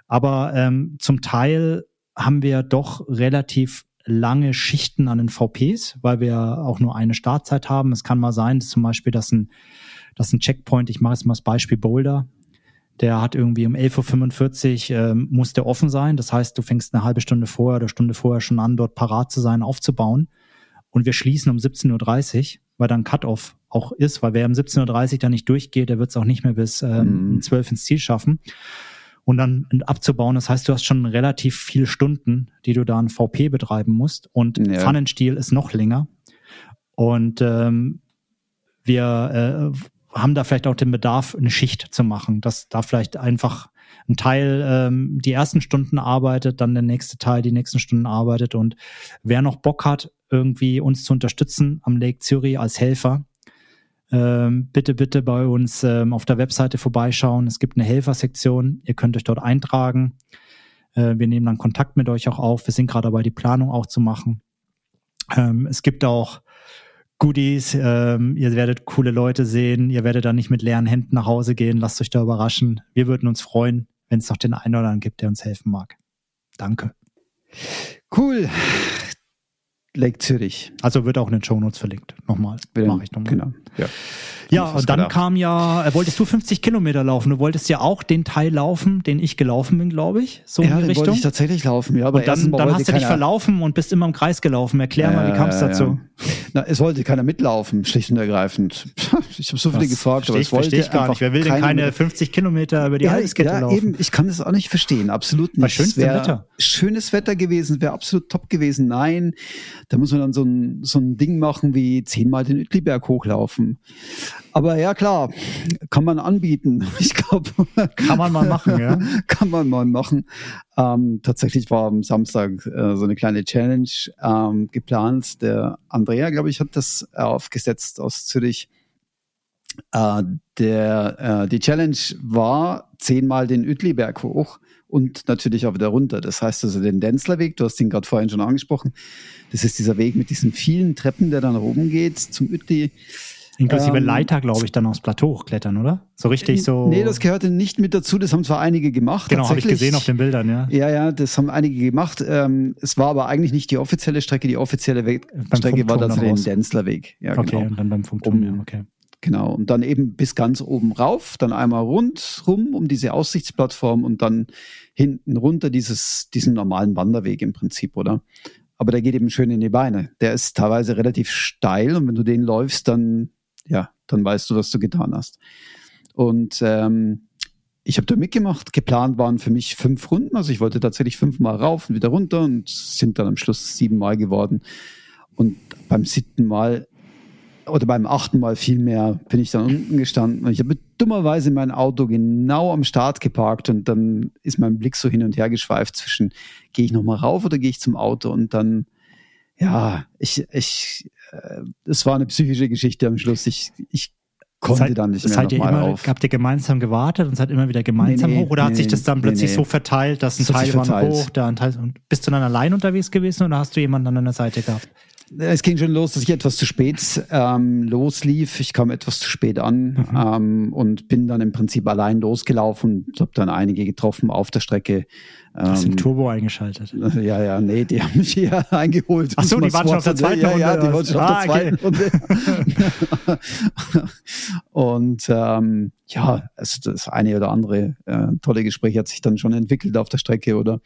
Aber ähm, zum Teil haben wir doch relativ lange Schichten an den VPs, weil wir auch nur eine Startzeit haben. Es kann mal sein, dass zum Beispiel, dass ein, dass ein Checkpoint, ich mache jetzt mal das Beispiel Boulder, der hat irgendwie um 11.45 Uhr ähm, muss der offen sein. Das heißt, du fängst eine halbe Stunde vorher oder Stunde vorher schon an, dort parat zu sein, aufzubauen. Und wir schließen um 17.30 Uhr, weil dann Cut-Off auch ist, weil wer um 17.30 Uhr da nicht durchgeht, der wird es auch nicht mehr bis ähm, mm. 12 ins Ziel schaffen und dann abzubauen. Das heißt, du hast schon relativ viele Stunden, die du da in VP betreiben musst. Und ja. Pfannenstiel ist noch länger. Und ähm, wir äh, haben da vielleicht auch den Bedarf, eine Schicht zu machen, dass da vielleicht einfach ein Teil ähm, die ersten Stunden arbeitet, dann der nächste Teil die nächsten Stunden arbeitet. Und wer noch Bock hat, irgendwie uns zu unterstützen am Lake Zürich als Helfer, ähm, bitte, bitte bei uns ähm, auf der Webseite vorbeischauen. Es gibt eine Helfersektion. Ihr könnt euch dort eintragen. Äh, wir nehmen dann Kontakt mit euch auch auf. Wir sind gerade dabei, die Planung auch zu machen. Ähm, es gibt auch Goodies. Ähm, ihr werdet coole Leute sehen. Ihr werdet dann nicht mit leeren Händen nach Hause gehen. Lasst euch da überraschen. Wir würden uns freuen, wenn es noch den einen oder anderen gibt, der uns helfen mag. Danke. Cool. Lake Zürich. Also wird auch in den Shownotes verlinkt. Nochmal. Mache ich nochmal. Genau. Ja. Ja, und dann gedacht. kam ja, äh, wolltest du 50 Kilometer laufen? Du wolltest ja auch den Teil laufen, den ich gelaufen bin, glaube ich. So ja, in die Richtung. wollte ich tatsächlich laufen, ja. Aber und dann, dann hast du dich verlaufen und bist immer im Kreis gelaufen. Erklär äh, mal, wie kam es dazu? Ja. Na, es wollte keiner mitlaufen, schlicht und ergreifend. [laughs] Ich habe so viele das gefragt, aber es wollte ich gar nicht. Wer will denn keine 50 Kilometer über die ja, Eiskette ja, laufen? Eben, ich kann das auch nicht verstehen, absolut nicht. Bei schönstem Wetter. Schönes Wetter gewesen, wäre absolut top gewesen. Nein, da muss man dann so ein, so ein Ding machen wie zehnmal den Uetliberg hochlaufen. Aber ja, klar, kann man anbieten. [laughs] Ich glaube. Kann man mal machen, ja. [laughs] kann man mal machen. Ähm, tatsächlich war am Samstag äh, so eine kleine Challenge ähm, geplant. Der Andrea, glaube ich, hat das aufgesetzt aus Zürich. Äh, der, äh, die Challenge war zehnmal den Uetliberg hoch und natürlich auch wieder runter. Das heißt also den Denzlerweg, du hast ihn gerade vorhin schon angesprochen. Das ist dieser Weg mit diesen vielen Treppen, der dann oben geht zum Uetli. Inklusive ähm, Leiter, glaube ich, dann aufs Plateau hochklettern, oder? So richtig so. Nee, das gehörte nicht mit dazu. Das haben zwar einige gemacht. Genau, habe ich gesehen auf den Bildern, ja. Ja, ja, das haben einige gemacht. Ähm, es war aber eigentlich nicht die offizielle Strecke. Die offizielle Weg Strecke war tatsächlich den Denzlerweg. Ja, okay, genau. und dann beim Funkturm, um, ja, okay. Genau, und dann eben bis ganz oben rauf, dann einmal rundrum um diese Aussichtsplattform und dann hinten runter dieses, diesen normalen Wanderweg im Prinzip, oder? Aber der geht eben schön in die Beine. Der ist teilweise relativ steil und wenn du den läufst, dann ja, dann weißt du, was du getan hast. Und ähm, ich habe da mitgemacht. Geplant waren für mich fünf Runden. Also ich wollte tatsächlich fünfmal rauf und wieder runter und sind dann am Schluss siebenmal geworden. Und beim siebten Mal oder beim achten Mal viel mehr bin ich dann unten gestanden und ich habe dummerweise mein Auto genau am Start geparkt und dann ist mein Blick so hin und her geschweift zwischen, gehe ich nochmal rauf oder gehe ich zum Auto und dann, ja, ich, ich, äh, es war eine psychische Geschichte am Schluss. Ich, ich konnte seid, dann nicht mehr seid ihr immer, auf. Habt ihr gemeinsam gewartet und seid immer wieder gemeinsam nee, nee, hoch oder nee, hat sich das dann plötzlich so verteilt, dass ein Teil war hoch, da ein Teil und bist du dann allein unterwegs gewesen oder hast du jemanden an deiner Seite gehabt? Es ging schon los, dass ich etwas zu spät ähm, loslief. Ich kam etwas zu spät an mhm. ähm, und bin dann im Prinzip allein losgelaufen und habe dann einige getroffen auf der Strecke. Ähm, Hast den Turbo eingeschaltet? [laughs] Ja, ja, nee, die haben mich hier [laughs] eingeholt. Ach so, die waren schon auf der zweiten Runde. Ja, ja, die waren schon ah, auf der zweiten okay. Runde. [laughs] und ähm, ja, also das eine oder andere äh, tolle Gespräch hat sich dann schon entwickelt auf der Strecke, oder?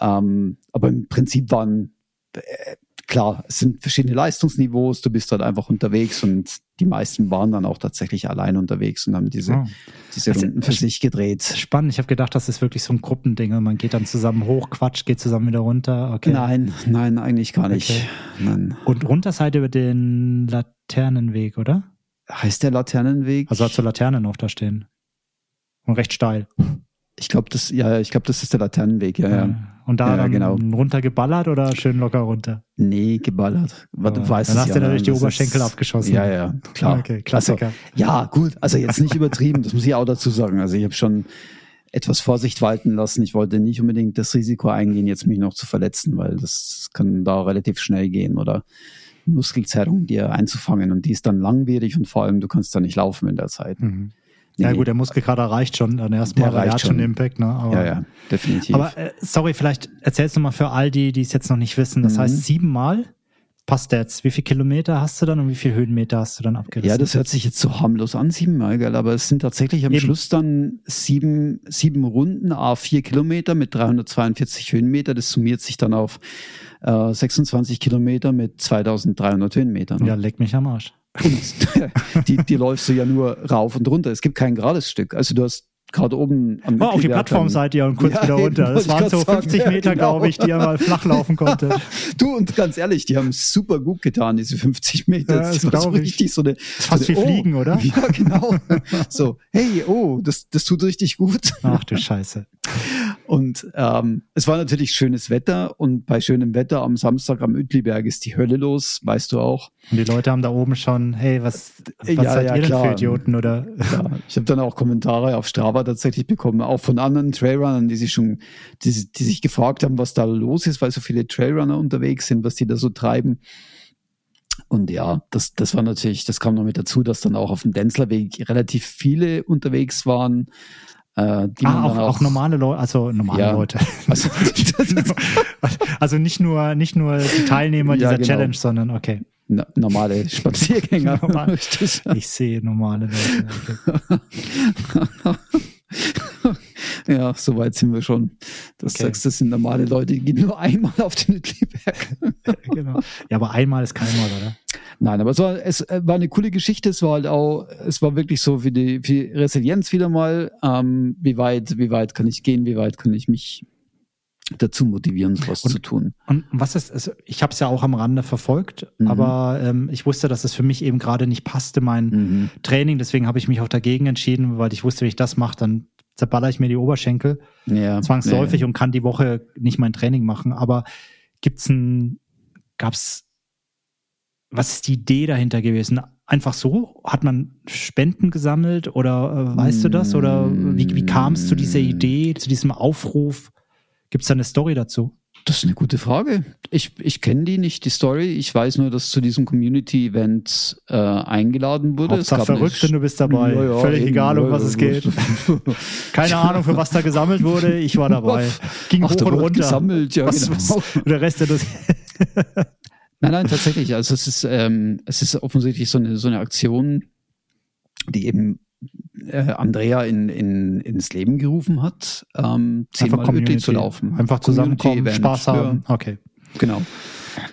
Ähm, aber im Prinzip waren äh, klar, es sind verschiedene Leistungsniveaus, du bist dort einfach unterwegs und die meisten waren dann auch tatsächlich allein unterwegs und haben diese, oh. diese also, Runden für sich gedreht. Spannend, ich habe gedacht, das ist wirklich so ein Gruppending. Man geht dann zusammen hoch, quatscht, geht zusammen wieder runter. Okay. Nein, nein, eigentlich gar nicht. Okay. Nein. Und runter seid ihr über den Laternenweg, oder? Heißt der Laternenweg? Also hat zur Laterne noch da stehen. Und recht steil. Ich glaube, das, ja, ich glaube, das ist der Laternenweg, ja, ja. Und da ja, dann genau. runtergeballert oder schön locker runter? Nee, geballert. Was, du weißt dann hast ja, du natürlich die Oberschenkel ist, abgeschossen. Ja, ja, klar. Okay, Klassiker. Also, ja, gut, also jetzt nicht übertrieben, das muss ich auch dazu sagen. Also ich habe schon etwas Vorsicht walten lassen. Ich wollte nicht unbedingt das Risiko eingehen, jetzt mich noch zu verletzen, weil das kann da relativ schnell gehen oder Muskelzerrung dir einzufangen und die ist dann langwierig und vor allem du kannst da nicht laufen in der Zeit. Mhm. Nee, ja gut, der Muskelkater reicht schon dann erstmal, der, der hat schon Impact, ne? Aber, ja, ja, definitiv. Aber äh, sorry, vielleicht erzählst du mal für all die, die es jetzt noch nicht wissen. Das mhm. heißt siebenmal passt jetzt. Wie viele Kilometer hast du dann und wie viele Höhenmeter hast du dann abgerissen? Ja, das hört sich jetzt so harmlos an, siebenmal, gell? aber es sind tatsächlich am Eben. Schluss dann sieben, sieben Runden, a vier Kilometer mit 342 Höhenmeter. Das summiert sich dann auf äh, 26 Kilometer mit 2300 Höhenmetern. Ne? Ja, leck mich am Arsch. Und [laughs] die, die läufst du ja nur rauf und runter. Es gibt kein gerades Stück. Also du hast gerade oben am oh, Auf die Plattform seid ihr und kurz ja, wieder runter. Das waren so 50 sagen, Meter, genau. glaube ich, die ihr mal flach laufen konnte. [laughs] du, und ganz ehrlich, die haben super gut getan, diese 50 Meter. Ja, das, das war so richtig so eine. Fast so eine, wie oh, Fliegen, oder? [laughs] Ja, genau. so, hey, oh, das, das tut richtig gut. Ach du Scheiße. Und ähm, es war natürlich schönes Wetter und bei schönem Wetter am Samstag am Uetliberg ist die Hölle los, weißt du auch. Und die Leute haben da oben schon, hey, was, was ja, seid ja, ihr denn für Idioten, oder? Ja, ich habe dann auch Kommentare auf Strava tatsächlich bekommen, auch von anderen Trailrunnern, die sich schon, die, die sich gefragt haben, was da los ist, weil so viele Trailrunner unterwegs sind, was die da so treiben. Und ja, das, das war natürlich, das kam noch mit dazu, dass dann auch auf dem Denzlerweg relativ viele unterwegs waren. Äh, ah, auch, auch, normale Leute, also normale ja. Leute. [laughs] Also, [laughs] also, nicht nur nicht nur die Teilnehmer ja, dieser genau. Challenge, sondern okay. No, normale [laughs] Spaziergänger. Normal. Ich sehe normale Leute. Ja, soweit sind wir schon. Das okay. sagst, das sind normale Leute, die gehen nur [laughs] einmal auf den Uetliberg. genau. Ja, aber einmal ist kein Mal, oder? Nein, aber es war, es äh, war eine coole Geschichte. Es war halt auch, es war wirklich so für die, für die Resilienz wieder mal. Ähm, wie weit, wie weit kann ich gehen? Wie weit kann ich mich dazu motivieren, sowas und, zu tun. Und was ist, also ich habe es ja auch am Rande verfolgt, mhm. aber ähm, ich wusste, dass es für mich eben gerade nicht passte, mein mhm. Training. Deswegen habe ich mich auch dagegen entschieden, weil ich wusste, wenn ich das mache, dann zerballer ich mir die Oberschenkel ja, zwangsläufig ja. und kann die Woche nicht mein Training machen. Aber gibt's ein, gab's was ist die Idee dahinter gewesen? Einfach so? Hat man Spenden gesammelt oder äh, weißt du das? Oder wie, wie kam es zu dieser Idee, zu diesem Aufruf? Gibt es da eine Story dazu? Das ist eine gute Frage. Ich, ich kenne die nicht, die Story. Ich weiß nur, dass zu diesem Community-Event äh, eingeladen wurde. Hauptsache verrückt, wenn du bist dabei. Ja, ja, Völlig eben, egal, um was es geht. [laughs] Keine Ahnung, für was da gesammelt wurde. Ich war dabei. [laughs] Ging Ach, hoch und runter. Gesammelt, ja, was, genau. was, der Rest der [laughs] Nein, nein, tatsächlich. Also es ist, ähm, es ist offensichtlich so eine, so eine Aktion, die eben äh, Andrea in, in, ins Leben gerufen hat, ähm, zehnmal Community zu laufen. Einfach zusammenkommen, Spaß haben. Ja, okay. Genau.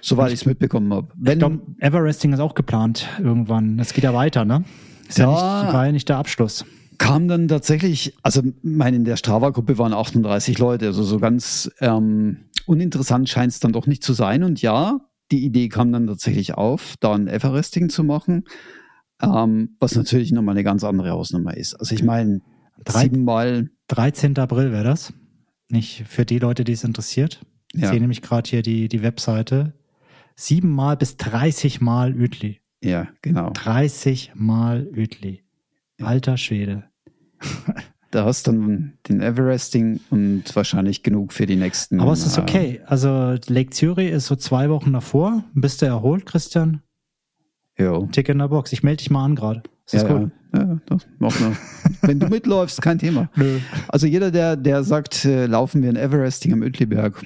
Soweit ich es mitbekommen habe. ich glaube, Everesting ist auch geplant irgendwann. Das geht ja weiter, ne? Ist ja, ja nicht, war ja nicht der Abschluss. Kam dann tatsächlich, also meine, in der Strava-Gruppe waren 38 Leute, also so ganz ähm, uninteressant scheint es dann doch nicht zu sein. Und ja, die Idee kam dann tatsächlich auf, da ein Everesting zu machen, ähm, was natürlich nochmal eine ganz andere Hausnummer ist. Also ich meine, siebenmal. 13. April wäre das. Nicht für die Leute, die es interessiert. Ich Ja. sehe nämlich gerade hier die, die Webseite. Siebenmal bis 30 Mal Uetli. Ja, genau. 30 Mal Uetli. Alter Schwede. [laughs] Da hast du dann den Everesting und wahrscheinlich genug für die nächsten. Aber es ist äh, okay. Also Lake Zürich ist so zwei Wochen davor. Bist du erholt, Christian? Ja. Tick in der Box. Ich melde dich mal an gerade. Ist das ja, cool? ja, ja, das machen wir. Wenn du mitläufst, kein Thema. Nö. Also jeder, der, der sagt, äh, laufen wir in Everesting am Uetliberg.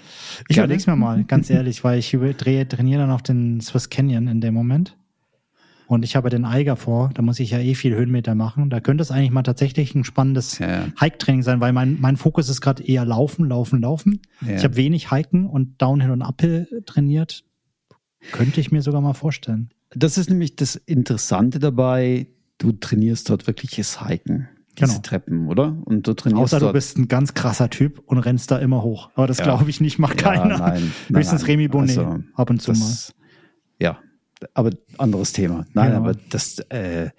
Ich überleg's mir mal, ganz ehrlich, weil ich drehe, trainiere dann auf den Swiss Canyon in dem Moment. Und ich habe den Eiger vor, da muss ich ja eh viel Höhenmeter machen. Da könnte es eigentlich mal tatsächlich ein spannendes Ja. Hike-Training sein, weil mein, mein Fokus ist gerade eher Laufen, Laufen, Laufen. Ja. Ich habe wenig Hiken und Downhill und Uphill trainiert. Könnte ich mir sogar mal vorstellen. Das ist nämlich das Interessante dabei. Du trainierst dort wirkliches Hiken. Diese Genau. Treppen, oder? Und du trainierst Außer du dort. bist ein ganz krasser Typ und rennst da immer hoch. Aber das Ja. glaube ich nicht, macht Ja, keiner. nein, nein, Höchstens nein. Remy Bonnet Also, ab und zu mal. das, ja, aber anderes Thema. Nein, Ja. aber das, äh,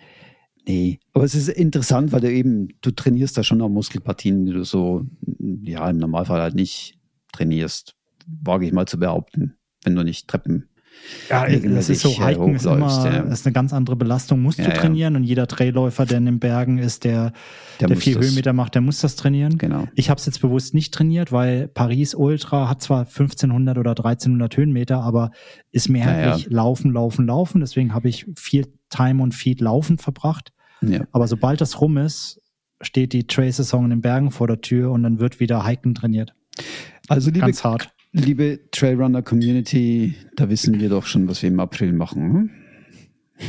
nee. Aber es ist interessant, weil du eben, du trainierst da schon auch Muskelpartien, die du so, ja, im Normalfall halt nicht trainierst. Wage ich mal zu behaupten, wenn du nicht Treppen. Ja, es ist so, regelmäßig, äh, Hiken ist immer ja. ist eine ganz andere Belastung, musst Ja, du ja. trainieren und jeder Trailläufer, der in den Bergen ist, der, der, viel das- Höhenmeter macht, der muss das trainieren. Genau. Ich habe es jetzt bewusst nicht trainiert, weil Paris Ultra hat zwar 1500 oder 1300 Höhenmeter, aber ist mehrheitlich Ja, Laufen, Laufen, Laufen. Deswegen habe ich viel Time und Feed Laufen verbracht. Ja. Aber sobald das rum ist, steht die Trail-Saison in den Bergen vor der Tür und dann wird wieder Hiken trainiert. Also, liebe, Ganz hart. Liebe Trailrunner Community, da wissen wir doch schon, was wir im April machen. Hm?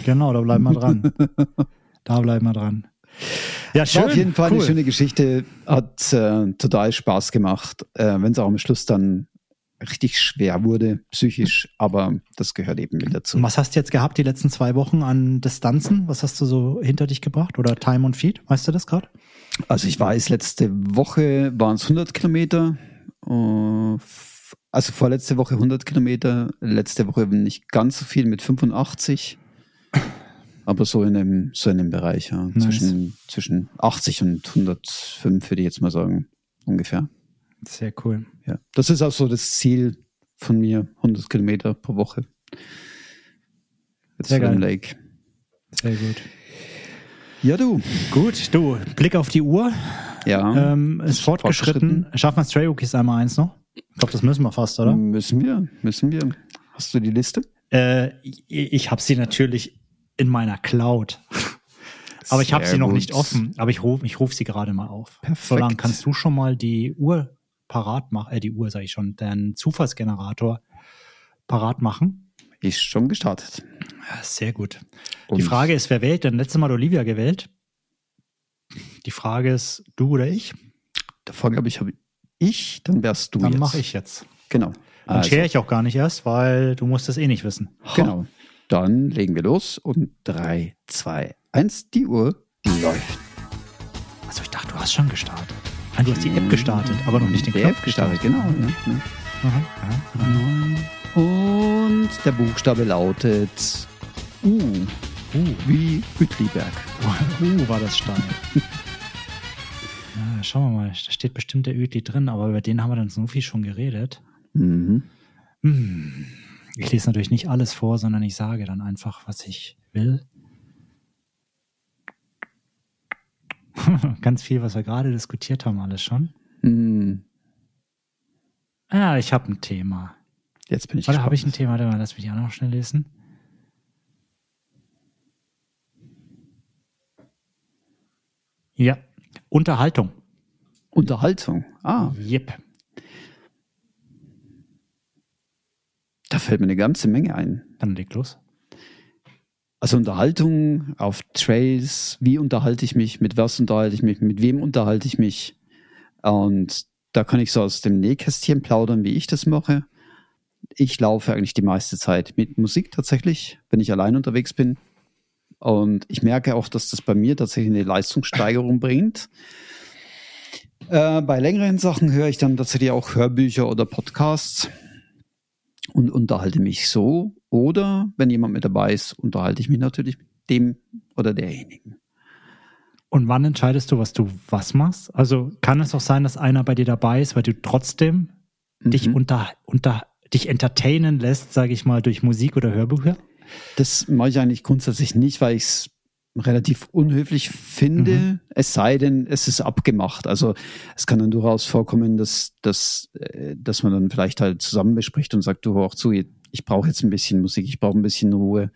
Genau, da bleiben wir dran. [laughs] da bleiben wir dran. Ja, schön. War auf jeden Fall cool. eine schöne Geschichte, hat äh, total Spaß gemacht, äh, wenn es auch am Schluss dann richtig schwer wurde, psychisch, aber das gehört eben mit dazu. Und was hast du jetzt gehabt die letzten zwei Wochen an Distanzen? Was hast du so hinter dich gebracht? Oder Time und Feed? Weißt du das gerade? Also ich weiß, letzte Woche waren es 100 Kilometer, f- also vorletzte Woche 100 Kilometer, letzte Woche nicht ganz so viel mit 85, aber so in dem, so in dem Bereich, ja, Nice. zwischen, zwischen 80 und 105 würde ich jetzt mal sagen, ungefähr. Sehr cool. Ja, das ist auch so das Ziel von mir, 100 Kilometer pro Woche. Jetzt Sehr geil. Lake. Sehr gut. Ja, du. Gut, du, Blick auf die Uhr. Ja. Ähm, ist fortgeschritten. Schaffen wir Stray Rookies einmal eins noch? Ich glaube, das müssen wir fast, oder? Müssen wir, müssen wir. Hast du die Liste? Äh, ich habe sie natürlich in meiner Cloud. [laughs] Aber ich habe sie noch gut. nicht offen. Aber ich rufe ich ruf sie gerade mal auf. Perfekt. Solange kannst du schon mal die Uhr parat machen, äh, die Uhr sage ich schon, den Zufallsgenerator parat machen. Ist schon gestartet. Ja, sehr gut. Und Die Frage ist, wer wählt denn? Letztes Mal hat Olivia gewählt. Die Frage ist, du oder ich? Davor, glaube ich, habe ich, dann wärst du Dann jetzt. mache ich jetzt. Genau. Dann Also, share ich auch gar nicht erst, weil du musst es eh nicht wissen. genau. Dann legen wir los und drei, zwei, eins. die Uhr läuft. Also ich dachte, du hast schon gestartet. Nein, du hast die App gestartet, aber noch nicht den Die Knopf App gestartet, genau. Ja. ja. Aha, aha. Und der Buchstabe lautet U. U wie Uetliberg. [laughs] Uh, war das steil. [laughs] ja, schauen wir mal, da steht bestimmt der Ödli drin, aber über den haben wir dann so viel schon geredet. Mhm. Hm. Ich lese natürlich nicht alles vor, sondern ich sage dann einfach, was ich will. [laughs] Ganz viel, was wir gerade diskutiert haben, alles schon. Mhm. Ah, ich habe ein Thema. Jetzt bin ich Oder habe ich ein. Thema? Warte mal, lass mich die auch noch schnell lesen. Ja, Unterhaltung. Unterhaltung. Ah, Yep. da fällt mir eine ganze Menge ein. Dann leg los. Also Unterhaltung auf Trails, wie unterhalte ich mich, mit was unterhalte ich mich, mit wem unterhalte ich mich. Und da kann ich so aus dem Nähkästchen plaudern, wie ich das mache. Ich laufe eigentlich die meiste Zeit mit Musik tatsächlich, wenn ich allein unterwegs bin. Und ich merke auch, dass das bei mir tatsächlich eine Leistungssteigerung bringt. Äh, bei längeren Sachen höre ich dann tatsächlich auch Hörbücher oder Podcasts. und unterhalte mich so. Oder wenn jemand mit dabei ist, unterhalte ich mich natürlich mit dem oder derjenigen. Und wann entscheidest du, was du was machst? Also kann es auch sein, dass einer bei dir dabei ist, weil du trotzdem mhm. dich unter, unter dich entertainen lässt, sage ich mal, durch Musik oder Hörbücher? Das mache ich eigentlich grundsätzlich nicht, weil ich es relativ unhöflich finde, mhm. es sei denn, es ist abgemacht. Also es kann dann durchaus vorkommen, dass, dass, äh, dass man dann vielleicht halt zusammen bespricht und sagt, du hör auch zu, ich brauche jetzt ein bisschen Musik, ich brauche ein bisschen Ruhe.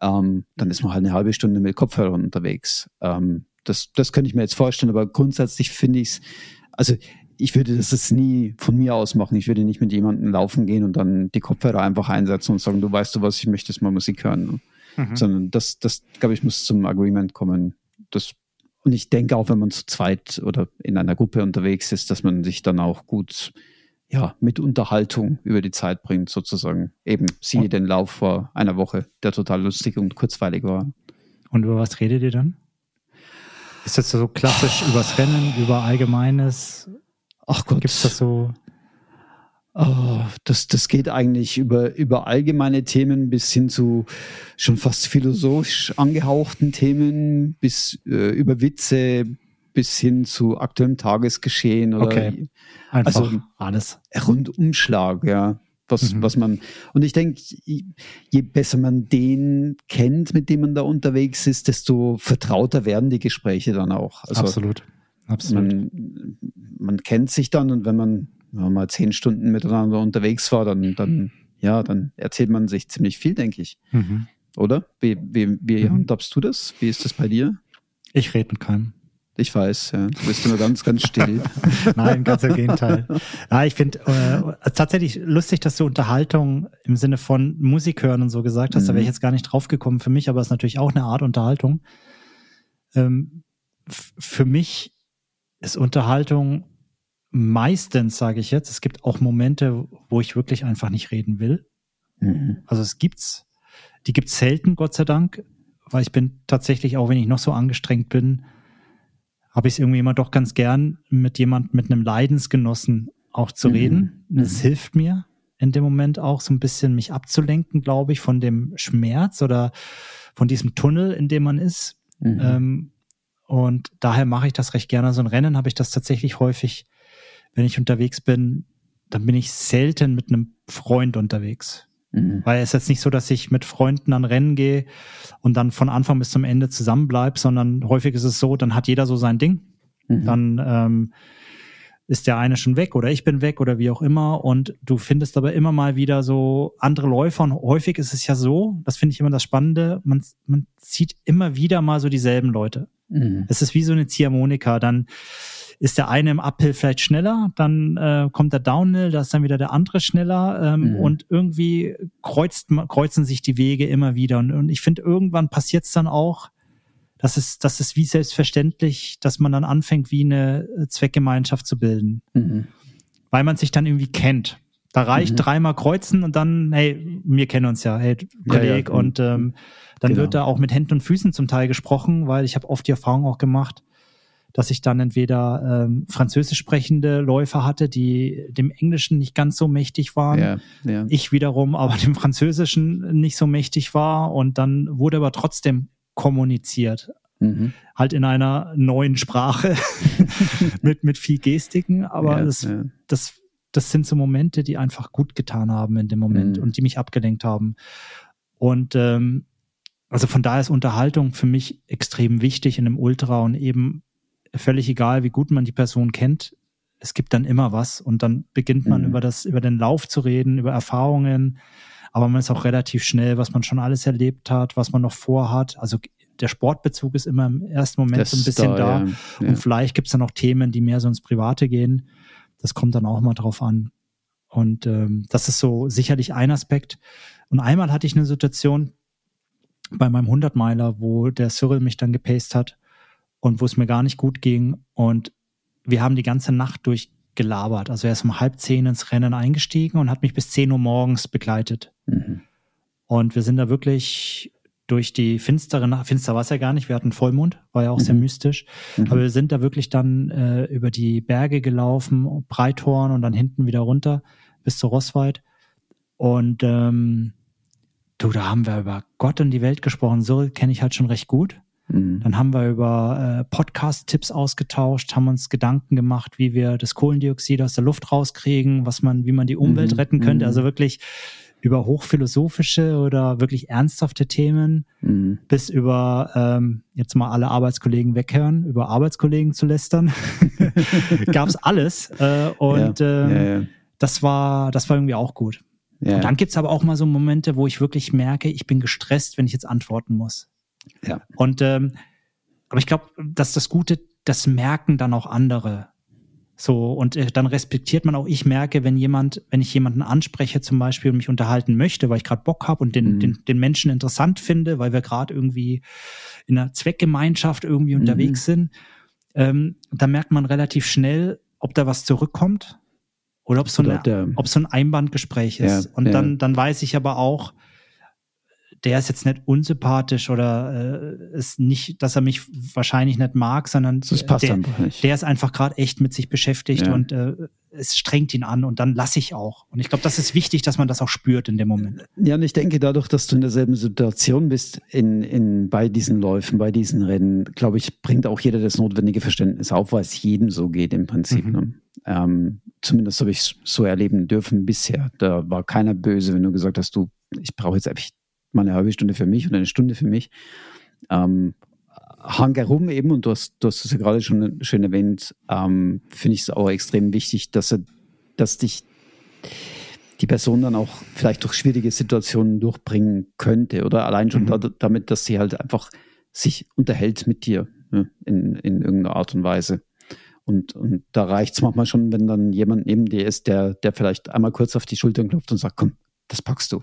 Ähm, dann ist man halt eine halbe Stunde mit Kopfhörern unterwegs. Ähm, das, das könnte ich mir jetzt vorstellen, aber grundsätzlich finde ich es, also ich würde das jetzt nie von mir aus machen. Ich würde nicht mit jemandem laufen gehen und dann die Kopfhörer einfach einsetzen und sagen, du weißt du was, ich möchte jetzt mal Musik hören. Mhm. Sondern das, das, glaube ich, muss zum Agreement kommen. Das, und ich denke auch, wenn man zu zweit oder in einer Gruppe unterwegs ist, dass man sich dann auch gut ja, mit Unterhaltung über die Zeit bringt, sozusagen. Eben, siehe und? den Lauf vor einer Woche, der total lustig und kurzweilig war. Und über was redet ihr dann? Ist das so klassisch übers Rennen, über Allgemeines? Ach Gott. Gibt es das so? Oh, das, das geht eigentlich über, über allgemeine Themen bis hin zu schon fast philosophisch angehauchten Themen, bis äh, über Witze, bis hin zu aktuellem Tagesgeschehen oder okay. Einfach also alles. Rundumschlag, ja. Was, mhm. was man, und ich denke, je besser man den kennt, mit dem man da unterwegs ist, desto vertrauter werden die Gespräche dann auch. Also Absolut. Absolut. Man, man kennt sich dann und wenn man wenn man mal zehn Stunden miteinander unterwegs war, dann, dann, ja, dann erzählt man sich ziemlich viel, denke ich. Mhm. Oder? Wie, wie, wie mhm. handhabst du das? Wie ist das bei dir? Ich rede mit keinem. Ich weiß, ja. Du bist immer ganz, ganz still. [laughs] Nein, ganz im Gegenteil. Ja, ich finde äh, tatsächlich lustig, dass du Unterhaltung im Sinne von Musik hören und so gesagt hast. Mhm. Da wäre ich jetzt gar nicht drauf gekommen für mich, aber es ist natürlich auch eine Art Unterhaltung. Ähm, für mich ist Unterhaltung meistens, sage ich jetzt, es gibt auch Momente, wo ich wirklich einfach nicht reden will. Mhm. Also es gibt's, die gibt's selten, Gott sei Dank, weil ich bin tatsächlich, auch wenn ich noch so angestrengt bin, habe ich es irgendwie immer doch ganz gern, mit jemand, mit einem Leidensgenossen auch zu mhm. reden. Es mhm. hilft mir in dem Moment auch so ein bisschen mich abzulenken, glaube ich, von dem Schmerz oder von diesem Tunnel, in dem man ist. Mhm. Ähm, und daher mache ich das recht gerne. So ein Rennen habe ich das tatsächlich häufig wenn ich unterwegs bin, dann bin ich selten mit einem Freund unterwegs. Mhm. Weil es ist jetzt nicht so, dass ich mit Freunden an Rennen gehe und dann von Anfang bis zum Ende zusammenbleibe, sondern häufig ist es so, dann hat jeder so sein Ding. Mhm. Dann ähm, ist der eine schon weg oder ich bin weg oder wie auch immer. Und du findest aber immer mal wieder so andere Läufer. Und häufig ist es ja so, das finde ich immer das Spannende, man, man zieht immer wieder mal so dieselben Leute. Mhm. Es ist wie so eine Ziehharmonika. Dann ist der eine im Uphill vielleicht schneller, dann äh, kommt der Downhill, da ist dann wieder der andere schneller ähm, mhm. und irgendwie kreuzt, kreuzen sich die Wege immer wieder. Und, und ich finde, irgendwann passiert es dann auch, das ist, das ist wie selbstverständlich, dass man dann anfängt, wie eine Zweckgemeinschaft zu bilden. Mhm. Weil man sich dann irgendwie kennt. Da reicht mhm. dreimal kreuzen und dann, hey, wir kennen uns ja, hey, Kollege. Ja, ja. Und ähm, dann genau. wird da auch mit Händen und Füßen zum Teil gesprochen, weil ich habe oft die Erfahrung auch gemacht, dass ich dann entweder ähm, französisch sprechende Läufer hatte, die dem Englischen nicht ganz so mächtig waren. Ja, ja. Ich wiederum aber dem Französischen nicht so mächtig war. Und dann wurde aber trotzdem kommuniziert. Mhm. Halt in einer neuen Sprache [laughs] [laughs] mit, mit viel Gestiken. Aber ja, das, das, das sind so Momente, die einfach gut getan haben in dem Moment mhm. und die mich abgelenkt haben. Und ähm, also von daher ist Unterhaltung für mich extrem wichtig in einem Ultra und eben völlig egal, wie gut man die Person kennt, es gibt dann immer was und dann beginnt man mhm. über das, über den Lauf zu reden, über Erfahrungen, aber man ist auch relativ schnell, was man schon alles erlebt hat, was man noch vorhat. Also der Sportbezug ist immer im ersten Moment das so ein bisschen da, da. Ja. Ja. und vielleicht gibt es dann auch Themen, die mehr so ins Private gehen. Das kommt dann auch mal drauf an. Und ähm, das ist so sicherlich ein Aspekt. Und einmal hatte ich eine Situation bei meinem 100-Meiler, wo der Cyril mich dann gepaced hat und wo es mir gar nicht gut ging. Und wir haben die ganze Nacht durchgelabert. Also er ist um halb zehn ins Rennen eingestiegen und hat mich bis zehn Uhr morgens begleitet. Mhm. Und wir sind da wirklich durch die finstere Nacht, finster war es ja gar nicht, wir hatten Vollmond, war ja auch mhm. sehr mystisch. Mhm. Aber wir sind da wirklich dann äh, über die Berge gelaufen, Breithorn und dann hinten wieder runter bis zu Rosswald. Und ähm, du, da haben wir über Gott und die Welt gesprochen. So kenne ich halt schon recht gut. Mhm. Dann haben wir über äh, Podcast-Tipps ausgetauscht, haben uns Gedanken gemacht, wie wir das Kohlendioxid aus der Luft rauskriegen, was man, wie man die Umwelt mhm. retten könnte. Mhm. Also wirklich über hochphilosophische oder wirklich ernsthafte Themen mhm. bis über ähm, jetzt mal alle Arbeitskollegen weghören, über Arbeitskollegen zu lästern. [laughs] Gab's alles. Äh, und ja, ähm, ja, ja. das war, das war irgendwie auch gut. Und dann gibt's aber auch mal so Momente, wo ich wirklich merke, ich bin gestresst, wenn ich jetzt antworten muss. Ja. Und ähm, aber ich glaube, dass das Gute, das merken dann auch andere. So, und äh, dann respektiert man auch, ich merke, wenn jemand, wenn ich jemanden anspreche zum Beispiel und mich unterhalten möchte, weil ich gerade Bock habe und den, mhm. den, den Menschen interessant finde, weil wir gerade irgendwie in einer Zweckgemeinschaft irgendwie mhm. unterwegs sind, ähm, dann merkt man relativ schnell, ob da was zurückkommt oder ob so, eine, ob so ein Einbandgespräch ist. Ja, und ja. dann, dann weiß ich aber auch, der ist jetzt nicht unsympathisch oder äh, ist nicht, dass er mich wahrscheinlich nicht mag, sondern das passt der, einfach nicht. der ist einfach gerade echt mit sich beschäftigt ja. und äh, es strengt ihn an und dann lasse ich auch. Und ich glaube, das ist wichtig, dass man das auch spürt in dem Moment. Ja, und ich denke, dadurch, dass du in derselben Situation bist in, in, bei diesen Läufen, bei diesen Rennen, glaube ich, bringt auch jeder das notwendige Verständnis auf, weil es jedem so geht im Prinzip. Mhm. Ne? Ähm, zumindest habe ich es so erleben dürfen bisher. Da war keiner böse, wenn du gesagt hast, du, ich brauche jetzt einfach mal eine halbe Stunde für mich oder eine Stunde für mich. Ähm, Hang herum eben, und du hast, du hast es ja gerade schon schön erwähnt, ähm, finde ich es auch extrem wichtig, dass, er, dass dich die Person dann auch vielleicht durch schwierige Situationen durchbringen könnte oder allein schon mhm. da, damit, dass sie halt einfach sich unterhält mit dir ne, in, in irgendeiner Art und Weise. Und, und da reicht es manchmal schon, wenn dann jemand neben dir ist, der, der vielleicht einmal kurz auf die Schultern klopft und sagt, komm, das packst du.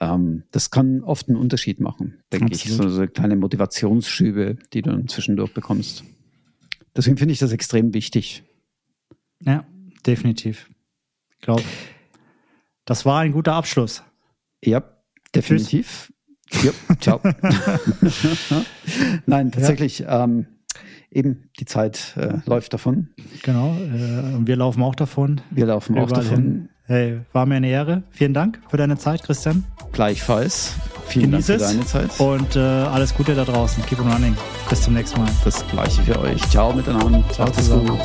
Ähm, das kann oft einen Unterschied machen, denke ich. So, so kleine Motivationsschübe, die du dann zwischendurch bekommst. Deswegen finde ich das extrem wichtig. Ja, definitiv. Ich glaube, das war ein guter Abschluss. Ja, definitiv. Ja, ciao. [laughs] Nein, tatsächlich. Ja. Ähm, eben, die Zeit äh, läuft davon. Genau, äh, und wir laufen auch davon. Wir laufen auch davon. Hin. Hey, war mir eine Ehre. Vielen Dank für deine Zeit, Christian. Gleichfalls. Vielen Genieß Dank für deine Zeit. Und äh, alles Gute da draußen. Keep on running. Bis zum nächsten Mal. Das gleiche für euch. Ciao miteinander. Ciao zusammen. Gut.